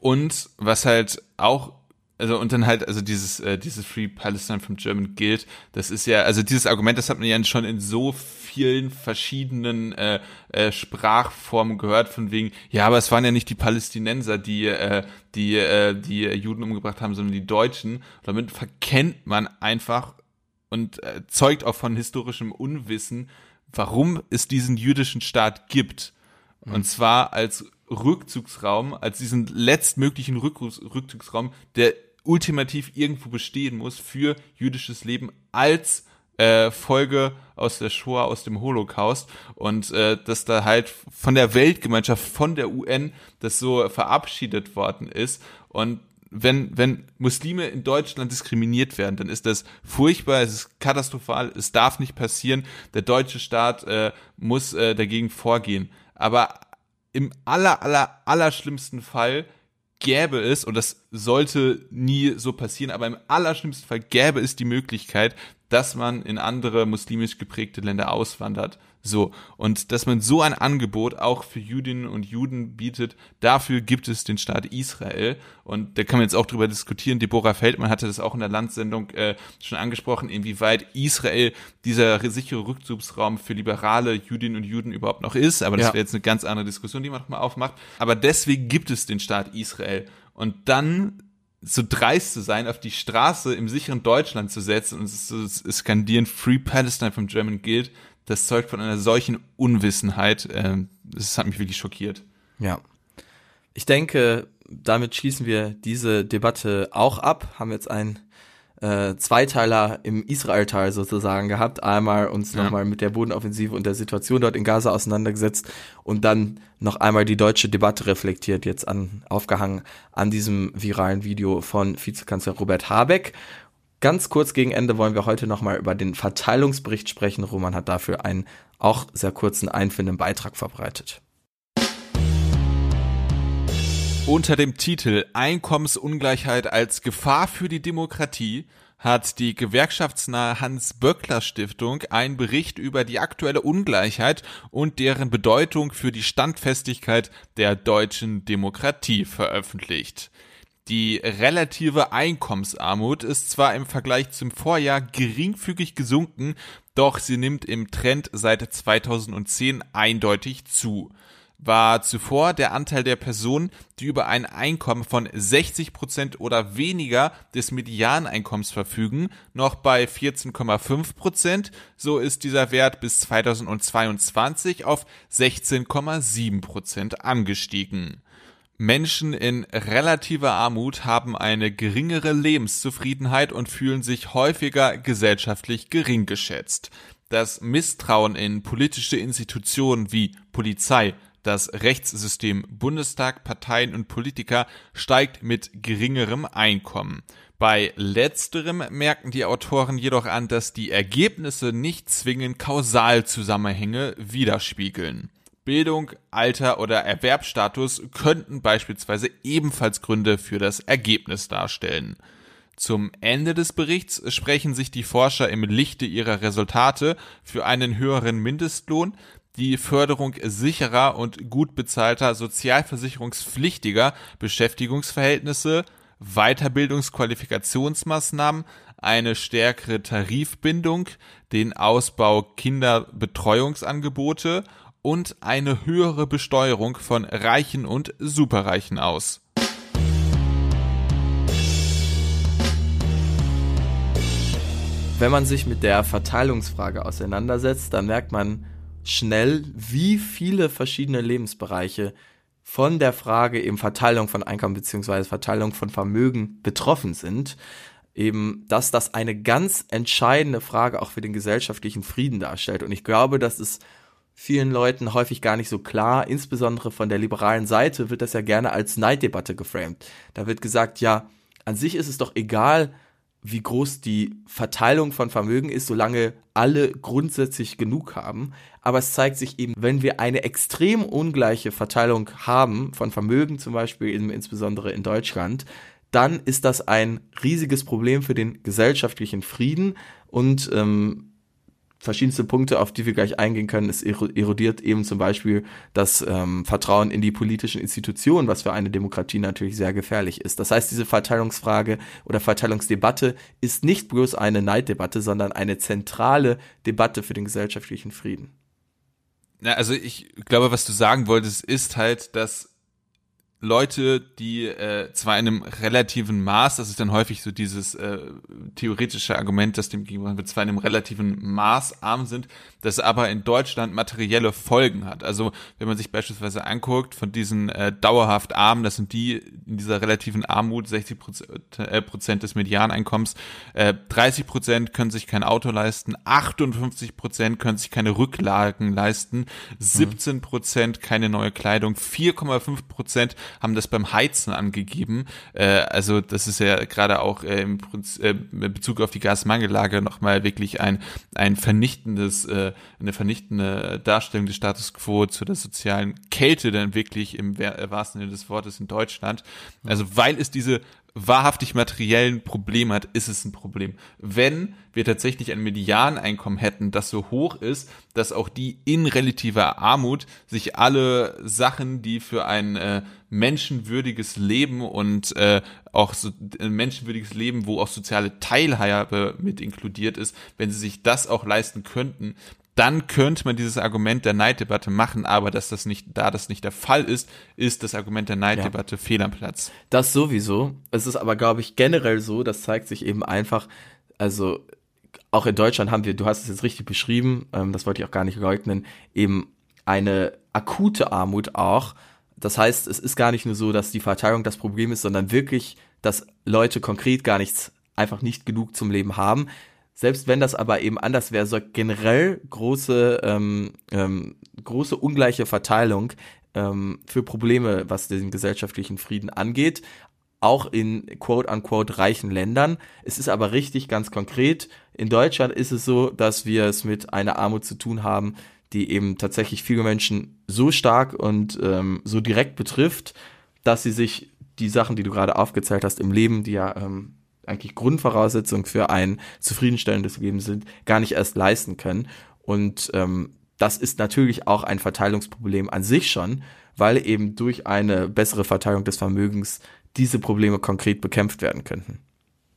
Und was halt auch, also und dann halt, also dieses, äh, dieses Free Palestine from German Guild, das ist ja, also dieses Argument, das hat man ja schon in so vielen verschiedenen äh, äh, Sprachformen gehört, von wegen, ja, aber es waren ja nicht die Palästinenser, die, äh, die, äh, die Juden umgebracht haben, sondern die Deutschen. Und damit verkennt man einfach und äh, zeugt auch von historischem Unwissen, warum es diesen jüdischen Staat gibt. Und zwar als Rückzugsraum, als diesen letztmöglichen Rückzugs Rückzugsraum, der ultimativ irgendwo bestehen muss für jüdisches Leben als äh, Folge aus der Shoah, aus dem Holocaust und äh, dass da halt von der Weltgemeinschaft, von der UN das so verabschiedet worden ist und wenn, wenn Muslime in Deutschland diskriminiert werden, dann ist das furchtbar, es ist katastrophal, es darf nicht passieren. Der deutsche Staat äh, muss äh, dagegen vorgehen. Aber im aller, aller, aller schlimmsten Fall gäbe es, und das sollte nie so passieren, aber im allerschlimmsten Fall gäbe es die Möglichkeit, dass man in andere muslimisch geprägte Länder auswandert. So. Und dass man so ein Angebot auch für Jüdinnen und Juden bietet, dafür gibt es den Staat Israel. Und da kann man jetzt auch drüber diskutieren. Deborah Feldmann hatte das auch in der Landsendung äh, schon angesprochen, inwieweit Israel dieser sichere Rückzugsraum für liberale Jüdinnen und Juden überhaupt noch ist. Aber das ja. wäre jetzt eine ganz andere Diskussion, die man nochmal aufmacht. Aber deswegen gibt es den Staat Israel. Und dann so dreist zu sein, auf die Straße im sicheren Deutschland zu setzen und zu skandieren Free Palestine from German Guild, das zeugt von einer solchen Unwissenheit. Äh, das hat mich wirklich schockiert. Ja. Ich denke, damit schließen wir diese Debatte auch ab. Haben jetzt ein äh, Zweiteiler im Israel-Teil sozusagen gehabt. Einmal uns ja. nochmal mit der Bodenoffensive und der Situation dort in Gaza auseinandergesetzt und dann noch einmal die deutsche Debatte reflektiert, jetzt an, aufgehangen an diesem viralen Video von Vizekanzler Robert Habeck. Ganz kurz gegen Ende wollen wir heute nochmal über den Verteilungsbericht sprechen. Roman hat dafür einen auch sehr kurzen einführenden Beitrag verbreitet. Unter dem Titel Einkommensungleichheit als Gefahr für die Demokratie hat die gewerkschaftsnahe Hans-Böckler-Stiftung einen Bericht über die aktuelle Ungleichheit und deren Bedeutung für die Standfestigkeit der deutschen Demokratie veröffentlicht. Die relative Einkommensarmut ist zwar im Vergleich zum Vorjahr geringfügig gesunken, doch sie nimmt im Trend seit 2010 eindeutig zu war zuvor der Anteil der Personen, die über ein Einkommen von 60 Prozent oder weniger des Medianeinkommens verfügen, noch bei 14,5 Prozent. So ist dieser Wert bis 2022 auf 16,7 Prozent angestiegen. Menschen in relativer Armut haben eine geringere Lebenszufriedenheit und fühlen sich häufiger gesellschaftlich gering geschätzt. Das Misstrauen in politische Institutionen wie Polizei, das Rechtssystem Bundestag, Parteien und Politiker steigt mit geringerem Einkommen. Bei letzterem merken die Autoren jedoch an, dass die Ergebnisse nicht zwingend Kausalzusammenhänge widerspiegeln. Bildung, Alter oder Erwerbsstatus könnten beispielsweise ebenfalls Gründe für das Ergebnis darstellen. Zum Ende des Berichts sprechen sich die Forscher im Lichte ihrer Resultate für einen höheren Mindestlohn, die Förderung sicherer und gut bezahlter sozialversicherungspflichtiger Beschäftigungsverhältnisse, Weiterbildungsqualifikationsmaßnahmen, eine stärkere Tarifbindung, den Ausbau Kinderbetreuungsangebote und eine höhere Besteuerung von Reichen und Superreichen aus. Wenn man sich mit der Verteilungsfrage auseinandersetzt, dann merkt man, schnell, wie viele verschiedene Lebensbereiche von der Frage eben Verteilung von Einkommen beziehungsweise Verteilung von Vermögen betroffen sind. Eben, dass das eine ganz entscheidende Frage auch für den gesellschaftlichen Frieden darstellt. Und ich glaube, das ist vielen Leuten häufig gar nicht so klar. Insbesondere von der liberalen Seite wird das ja gerne als Neiddebatte geframed. Da wird gesagt, ja, an sich ist es doch egal, wie groß die Verteilung von Vermögen ist, solange alle grundsätzlich genug haben. Aber es zeigt sich eben, wenn wir eine extrem ungleiche Verteilung haben von Vermögen, zum Beispiel insbesondere in Deutschland, dann ist das ein riesiges Problem für den gesellschaftlichen Frieden und ähm, verschiedenste Punkte, auf die wir gleich eingehen können. Es erodiert eben zum Beispiel das ähm, Vertrauen in die politischen Institutionen, was für eine Demokratie natürlich sehr gefährlich ist. Das heißt, diese Verteilungsfrage oder Verteilungsdebatte ist nicht bloß eine Neiddebatte, sondern eine zentrale Debatte für den gesellschaftlichen Frieden. Ja, also ich glaube, was du sagen wolltest, ist halt, dass Leute, die äh, zwar in einem relativen Maß, das ist dann häufig so dieses äh, theoretische Argument, dass dem gegenüber zwar in einem relativen Maß arm sind, das aber in Deutschland materielle Folgen hat. Also wenn man sich beispielsweise anguckt, von diesen äh, dauerhaft Armen, das sind die in dieser relativen Armut, 60 Prozent, äh, Prozent des Medianeinkommens, äh, 30 Prozent können sich kein Auto leisten, 58 Prozent können sich keine Rücklagen leisten, 17 Prozent keine neue Kleidung, 4,5 Prozent haben das beim Heizen angegeben. Äh, also das ist ja gerade auch äh, im Prinzip, äh, in Bezug auf die Gasmangellage nochmal wirklich ein, ein vernichtendes, äh, eine vernichtende Darstellung des Status quo zu der sozialen Kälte dann wirklich im wahrsten Sinne des Wortes in Deutschland. Also weil es diese wahrhaftig materiellen Problem hat, ist es ein Problem. Wenn wir tatsächlich ein Medianeinkommen hätten, das so hoch ist, dass auch die in relativer Armut sich alle Sachen, die für ein äh, menschenwürdiges Leben und äh, auch so ein menschenwürdiges Leben, wo auch soziale Teilhabe mit inkludiert ist, wenn sie sich das auch leisten könnten, dann könnte man dieses Argument der Neiddebatte machen, aber dass das nicht, da das nicht der Fall ist, ist das Argument der Neiddebatte ja. fehl am Platz. Das sowieso. Es ist aber, glaube ich, generell so, das zeigt sich eben einfach, also auch in Deutschland haben wir, du hast es jetzt richtig beschrieben, ähm, das wollte ich auch gar nicht leugnen, eben eine akute Armut auch. Das heißt, es ist gar nicht nur so, dass die Verteilung das Problem ist, sondern wirklich, dass Leute konkret gar nichts, einfach nicht genug zum Leben haben. Selbst wenn das aber eben anders wäre, so generell große, ähm, ähm, große ungleiche Verteilung ähm, für Probleme, was den gesellschaftlichen Frieden angeht, auch in quote-unquote reichen Ländern. Es ist aber richtig ganz konkret. In Deutschland ist es so, dass wir es mit einer Armut zu tun haben, die eben tatsächlich viele Menschen so stark und ähm, so direkt betrifft, dass sie sich die Sachen, die du gerade aufgezählt hast, im Leben, die ja ähm, eigentlich Grundvoraussetzung für ein zufriedenstellendes Leben sind, gar nicht erst leisten können. Und ähm, das ist natürlich auch ein Verteilungsproblem an sich schon, weil eben durch eine bessere Verteilung des Vermögens diese Probleme konkret bekämpft werden könnten.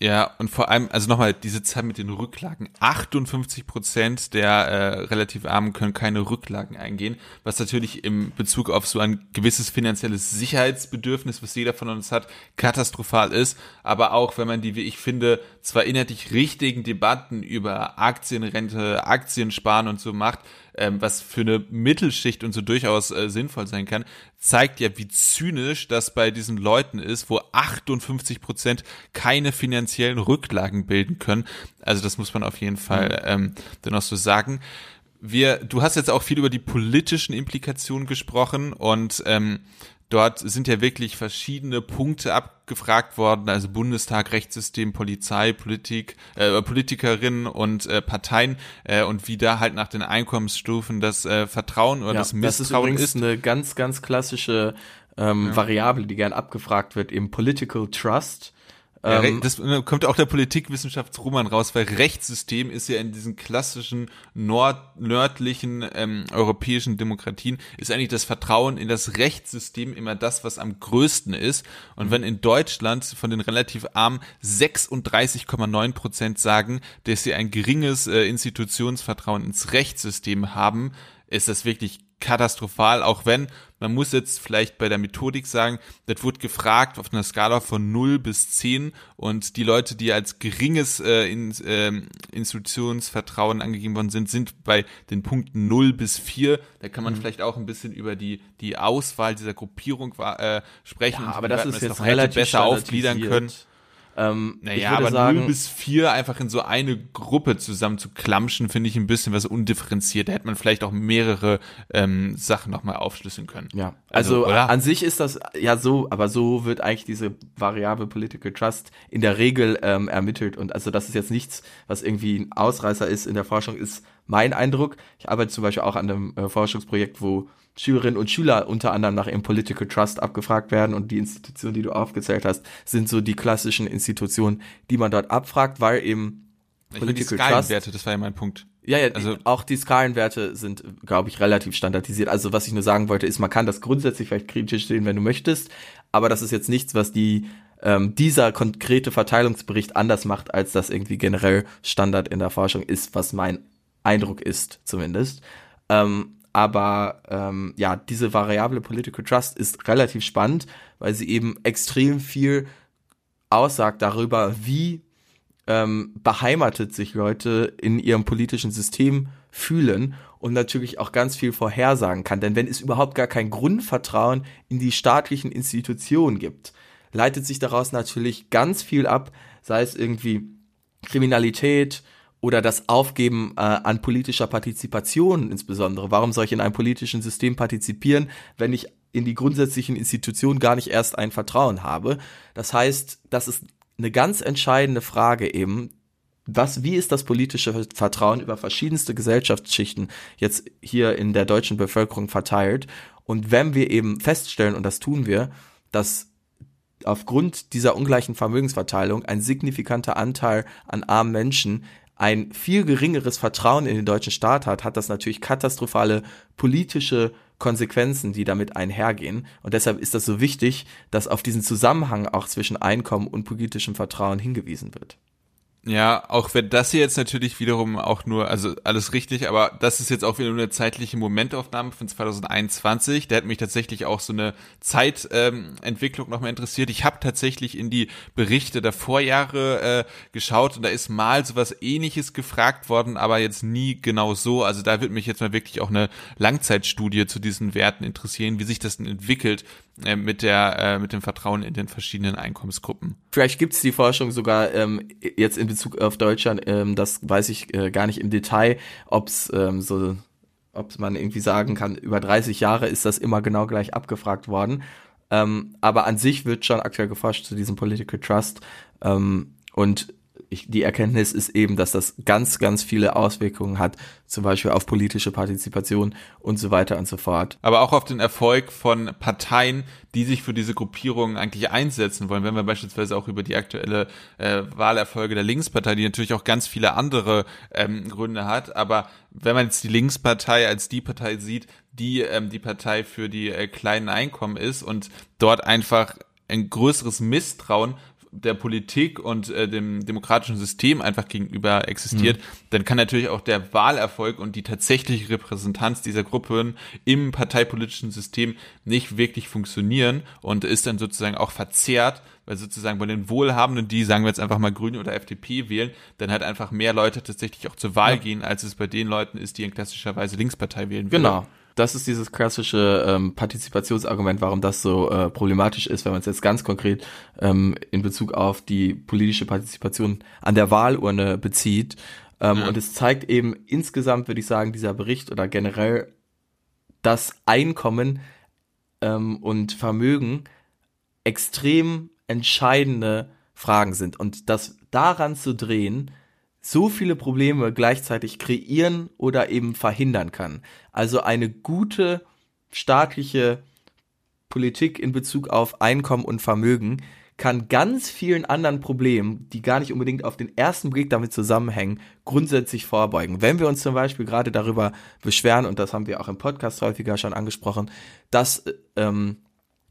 Ja, und vor allem, also nochmal diese Zahl mit den Rücklagen. 58 Prozent der äh, relativ Armen können keine Rücklagen eingehen, was natürlich im Bezug auf so ein gewisses finanzielles Sicherheitsbedürfnis, was jeder von uns hat, katastrophal ist. Aber auch, wenn man die, wie ich finde, zwar inhaltlich richtigen Debatten über Aktienrente, Aktiensparen und so macht, ähm, was für eine Mittelschicht und so durchaus äh, sinnvoll sein kann, zeigt ja, wie zynisch das bei diesen Leuten ist, wo 58 Prozent keine finanziellen Rücklagen bilden können. Also das muss man auf jeden Fall mhm. ähm, dann auch so sagen. Wir, du hast jetzt auch viel über die politischen Implikationen gesprochen und ähm, Dort sind ja wirklich verschiedene Punkte abgefragt worden, also Bundestag, Rechtssystem, Polizei, Politik, äh, Politikerinnen und äh, Parteien äh, und wie da halt nach den Einkommensstufen das äh, Vertrauen oder ja, das Misstrauen das ist. Das ist eine ganz, ganz klassische ähm, ja. Variable, die gern abgefragt wird, im Political Trust. Ja, ähm, das kommt auch der Politikwissenschaftsroman raus, weil Rechtssystem ist ja in diesen klassischen nord nördlichen ähm, europäischen Demokratien ist eigentlich das Vertrauen in das Rechtssystem immer das, was am größten ist. Und mhm. wenn in Deutschland von den relativ armen 36,9 Prozent sagen, dass sie ein geringes äh, Institutionsvertrauen ins Rechtssystem haben, ist das wirklich katastrophal, auch wenn, man muss jetzt vielleicht bei der Methodik sagen, das wurde gefragt auf einer Skala von 0 bis 10 und die Leute, die als geringes äh, in, äh, Institutionsvertrauen angegeben worden sind, sind bei den Punkten 0 bis 4. Da kann man mhm. vielleicht auch ein bisschen über die, die Auswahl dieser Gruppierung äh, sprechen. Ja, aber das ist jetzt relativ besser aufgliedern können. Ähm, naja, aber sagen, 0 bis 4 einfach in so eine Gruppe zusammen zu klamschen, finde ich ein bisschen was undifferenziert. Da hätte man vielleicht auch mehrere ähm, Sachen nochmal aufschlüsseln können. Ja, also, also an sich ist das ja so, aber so wird eigentlich diese Variable Political Trust in der Regel ähm, ermittelt. Und also das ist jetzt nichts, was irgendwie ein Ausreißer ist in der Forschung, ist mein Eindruck. Ich arbeite zum Beispiel auch an einem äh, Forschungsprojekt, wo Schülerinnen und Schüler unter anderem nach ihrem Political Trust abgefragt werden und die Institutionen, die du aufgezählt hast, sind so die klassischen Institutionen, die man dort abfragt, weil eben ich Political die Skalenwerte, das war ja mein Punkt. Ja, ja, also auch die Skalenwerte sind, glaube ich, relativ standardisiert. Also was ich nur sagen wollte, ist, man kann das grundsätzlich vielleicht kritisch sehen, wenn du möchtest, aber das ist jetzt nichts, was die ähm, dieser konkrete Verteilungsbericht anders macht, als das irgendwie generell Standard in der Forschung ist, was mein Eindruck ist, zumindest. Ähm, aber ähm, ja, diese Variable Political Trust ist relativ spannend, weil sie eben extrem viel aussagt darüber, wie ähm, beheimatet sich Leute in ihrem politischen System fühlen und natürlich auch ganz viel vorhersagen kann. Denn wenn es überhaupt gar kein Grundvertrauen in die staatlichen Institutionen gibt, leitet sich daraus natürlich ganz viel ab, sei es irgendwie Kriminalität, oder das Aufgeben äh, an politischer Partizipation insbesondere. Warum soll ich in einem politischen System partizipieren, wenn ich in die grundsätzlichen Institutionen gar nicht erst ein Vertrauen habe. Das heißt, das ist eine ganz entscheidende Frage eben, was, wie ist das politische Vertrauen über verschiedenste Gesellschaftsschichten jetzt hier in der deutschen Bevölkerung verteilt? Und wenn wir eben feststellen, und das tun wir, dass aufgrund dieser ungleichen Vermögensverteilung ein signifikanter Anteil an armen Menschen ein viel geringeres Vertrauen in den deutschen Staat hat, hat das natürlich katastrophale politische Konsequenzen, die damit einhergehen. Und deshalb ist das so wichtig, dass auf diesen Zusammenhang auch zwischen Einkommen und politischem Vertrauen hingewiesen wird. Ja, auch wenn das hier jetzt natürlich wiederum auch nur, also alles richtig, aber das ist jetzt auch wieder nur eine zeitliche Momentaufnahme von 2021. Der hat mich tatsächlich auch so eine Zeitentwicklung ähm, nochmal interessiert. Ich habe tatsächlich in die Berichte der Vorjahre äh, geschaut und da ist mal sowas ähnliches gefragt worden, aber jetzt nie genau so. Also da wird mich jetzt mal wirklich auch eine Langzeitstudie zu diesen Werten interessieren, wie sich das denn entwickelt äh, mit der äh, mit dem Vertrauen in den verschiedenen Einkommensgruppen. Vielleicht gibt es die Forschung sogar ähm, jetzt in Bezug auf Deutschland, ähm, das weiß ich äh, gar nicht im Detail, ob es ähm, so, ob man irgendwie sagen kann, über 30 Jahre ist das immer genau gleich abgefragt worden. Ähm, aber an sich wird schon aktuell geforscht zu diesem Political Trust. Ähm, und ich, die Erkenntnis ist eben, dass das ganz, ganz viele Auswirkungen hat, zum Beispiel auf politische Partizipation und so weiter und so fort. Aber auch auf den Erfolg von Parteien, die sich für diese Gruppierungen eigentlich einsetzen wollen. Wenn wir beispielsweise auch über die aktuelle äh, Wahlerfolge der Linkspartei, die natürlich auch ganz viele andere ähm, Gründe hat, aber wenn man jetzt die Linkspartei als die Partei sieht, die ähm, die Partei für die äh, kleinen Einkommen ist und dort einfach ein größeres Misstrauen der Politik und äh, dem demokratischen System einfach gegenüber existiert, mhm. dann kann natürlich auch der Wahlerfolg und die tatsächliche Repräsentanz dieser Gruppen im parteipolitischen System nicht wirklich funktionieren und ist dann sozusagen auch verzerrt, weil sozusagen bei den Wohlhabenden, die sagen wir jetzt einfach mal Grüne oder FDP wählen, dann halt einfach mehr Leute tatsächlich auch zur Wahl ja. gehen, als es bei den Leuten ist, die in klassischerweise Linkspartei wählen. Genau das ist dieses klassische ähm, Partizipationsargument, warum das so äh, problematisch ist, wenn man es jetzt ganz konkret ähm, in Bezug auf die politische Partizipation an der Wahlurne bezieht. Ähm, ja. Und es zeigt eben insgesamt, würde ich sagen, dieser Bericht oder generell das Einkommen ähm, und Vermögen extrem entscheidende Fragen sind. Und das daran zu drehen, so viele Probleme gleichzeitig kreieren oder eben verhindern kann. Also eine gute staatliche Politik in Bezug auf Einkommen und Vermögen kann ganz vielen anderen Problemen, die gar nicht unbedingt auf den ersten Blick damit zusammenhängen, grundsätzlich vorbeugen. Wenn wir uns zum Beispiel gerade darüber beschweren, und das haben wir auch im Podcast häufiger schon angesprochen, dass ähm,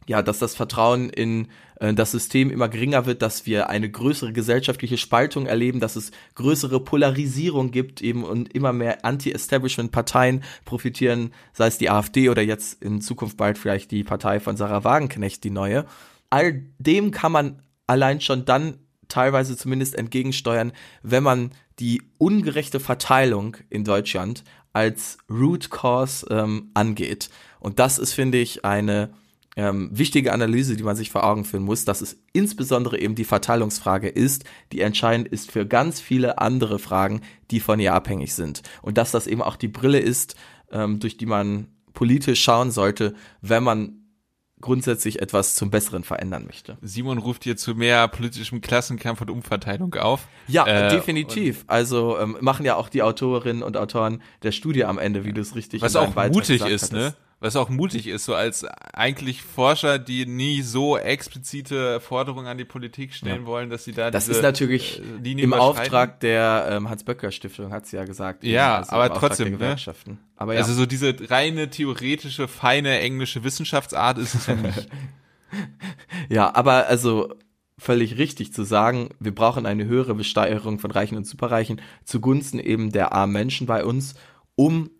ja, dass das Vertrauen in äh, das System immer geringer wird, dass wir eine größere gesellschaftliche Spaltung erleben, dass es größere Polarisierung gibt eben und immer mehr Anti-Establishment-Parteien profitieren, sei es die AfD oder jetzt in Zukunft bald vielleicht die Partei von Sarah Wagenknecht, die neue. All dem kann man allein schon dann teilweise zumindest entgegensteuern, wenn man die ungerechte Verteilung in Deutschland als Root Cause ähm, angeht. Und das ist, finde ich, eine ähm, wichtige Analyse, die man sich vor Augen führen muss, dass es insbesondere eben die Verteilungsfrage ist, die entscheidend ist für ganz viele andere Fragen, die von ihr abhängig sind. Und dass das eben auch die Brille ist, ähm, durch die man politisch schauen sollte, wenn man grundsätzlich etwas zum Besseren verändern möchte. Simon ruft hier zu mehr politischem Klassenkampf und Umverteilung auf. Ja, äh, definitiv. Also ähm, machen ja auch die Autorinnen und Autoren der Studie am Ende, wie du es richtig Was auch mutig ist, ne? Was auch mutig ist, so als eigentlich Forscher, die nie so explizite Forderungen an die Politik stellen ja. wollen, dass sie da Das ist natürlich äh, im Auftrag der ähm, Hans-Böcker-Stiftung, hat sie ja gesagt. Ja, also aber trotzdem, ne? Aber ja. Also so diese reine theoretische, feine englische Wissenschaftsart ist es ja nicht. ja, aber also völlig richtig zu sagen, wir brauchen eine höhere Besteuerung von Reichen und Superreichen zugunsten eben der armen Menschen bei uns, um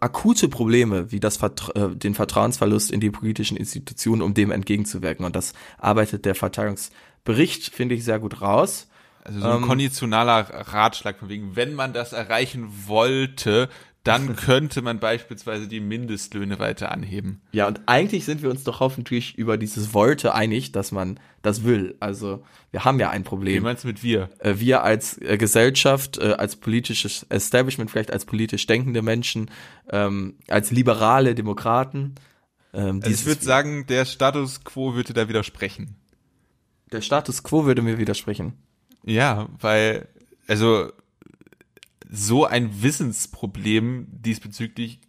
akute Probleme wie das Vertra äh, den Vertrauensverlust in die politischen Institutionen, um dem entgegenzuwirken. Und das arbeitet der Verteilungsbericht, finde ich, sehr gut raus. Also so ein ähm, konditionaler Ratschlag von wegen, wenn man das erreichen wollte, dann könnte man beispielsweise die Mindestlöhne weiter anheben. Ja, und eigentlich sind wir uns doch hoffentlich über dieses Wollte einig, dass man das will. Also wir haben ja ein Problem. Wie meinst du mit wir? Äh, wir als äh, Gesellschaft, äh, als politisches Establishment, vielleicht als politisch denkende Menschen, ähm, als liberale Demokraten, Ähm, also ich würde sagen, der Status quo würde da widersprechen. Der Status quo würde mir widersprechen. Ja, weil, also so ein Wissensproblem diesbezüglich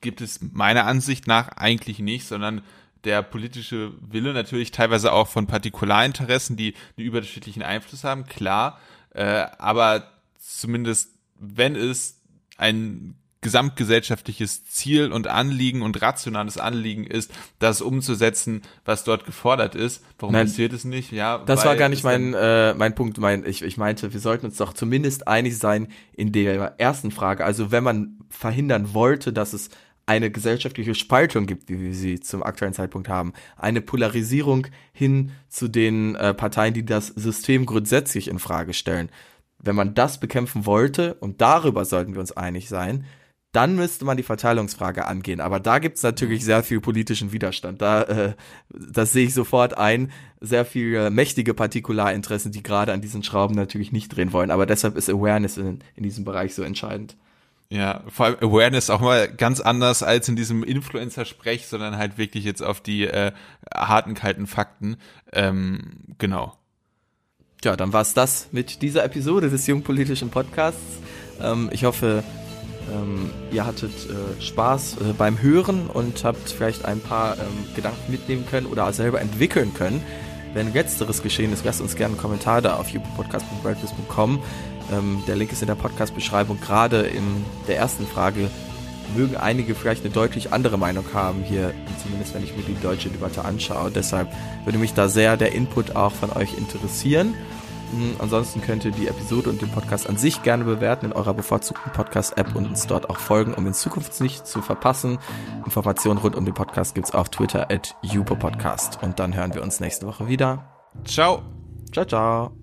gibt es meiner Ansicht nach eigentlich nicht, sondern der politische Wille natürlich teilweise auch von Partikularinteressen, die einen überdurchschnittlichen Einfluss haben, klar, äh, aber zumindest wenn es ein gesamtgesellschaftliches Ziel und Anliegen und rationales Anliegen ist, das umzusetzen, was dort gefordert ist. Warum Nein, passiert es nicht? Ja, das war gar nicht mein äh, mein Punkt. Mein, ich, ich meinte, wir sollten uns doch zumindest einig sein in der ersten Frage. Also wenn man verhindern wollte, dass es eine gesellschaftliche Spaltung gibt, wie wir sie zum aktuellen Zeitpunkt haben, eine Polarisierung hin zu den äh, Parteien, die das System grundsätzlich in Frage stellen. Wenn man das bekämpfen wollte, und darüber sollten wir uns einig sein, dann müsste man die Verteilungsfrage angehen. Aber da gibt es natürlich sehr viel politischen Widerstand. Da, äh, das sehe ich sofort ein. Sehr viele mächtige Partikularinteressen, die gerade an diesen Schrauben natürlich nicht drehen wollen. Aber deshalb ist Awareness in, in diesem Bereich so entscheidend. Ja, vor allem Awareness auch mal ganz anders als in diesem Influencer-Sprech, sondern halt wirklich jetzt auf die äh, harten, kalten Fakten. Ähm, genau. Ja, dann war's das mit dieser Episode des Jungpolitischen Podcasts. Ähm, ich hoffe, ähm, ihr hattet äh, Spaß äh, beim Hören und habt vielleicht ein paar ähm, Gedanken mitnehmen können oder selber entwickeln können. Wenn letzteres geschehen ist, lasst uns gerne einen Kommentar da auf youpodcast.wordpress.com. Ähm, der Link ist in der Podcast-Beschreibung. Gerade in der ersten Frage mögen einige vielleicht eine deutlich andere Meinung haben hier, zumindest wenn ich mir die deutsche Debatte anschaue. Deshalb würde mich da sehr der Input auch von euch interessieren. Ansonsten könnt ihr die Episode und den Podcast an sich gerne bewerten in eurer bevorzugten Podcast-App und uns dort auch folgen, um in Zukunft nicht zu verpassen. Informationen rund um den Podcast gibt's auf Twitter at Podcast. Und dann hören wir uns nächste Woche wieder. Ciao. Ciao, ciao.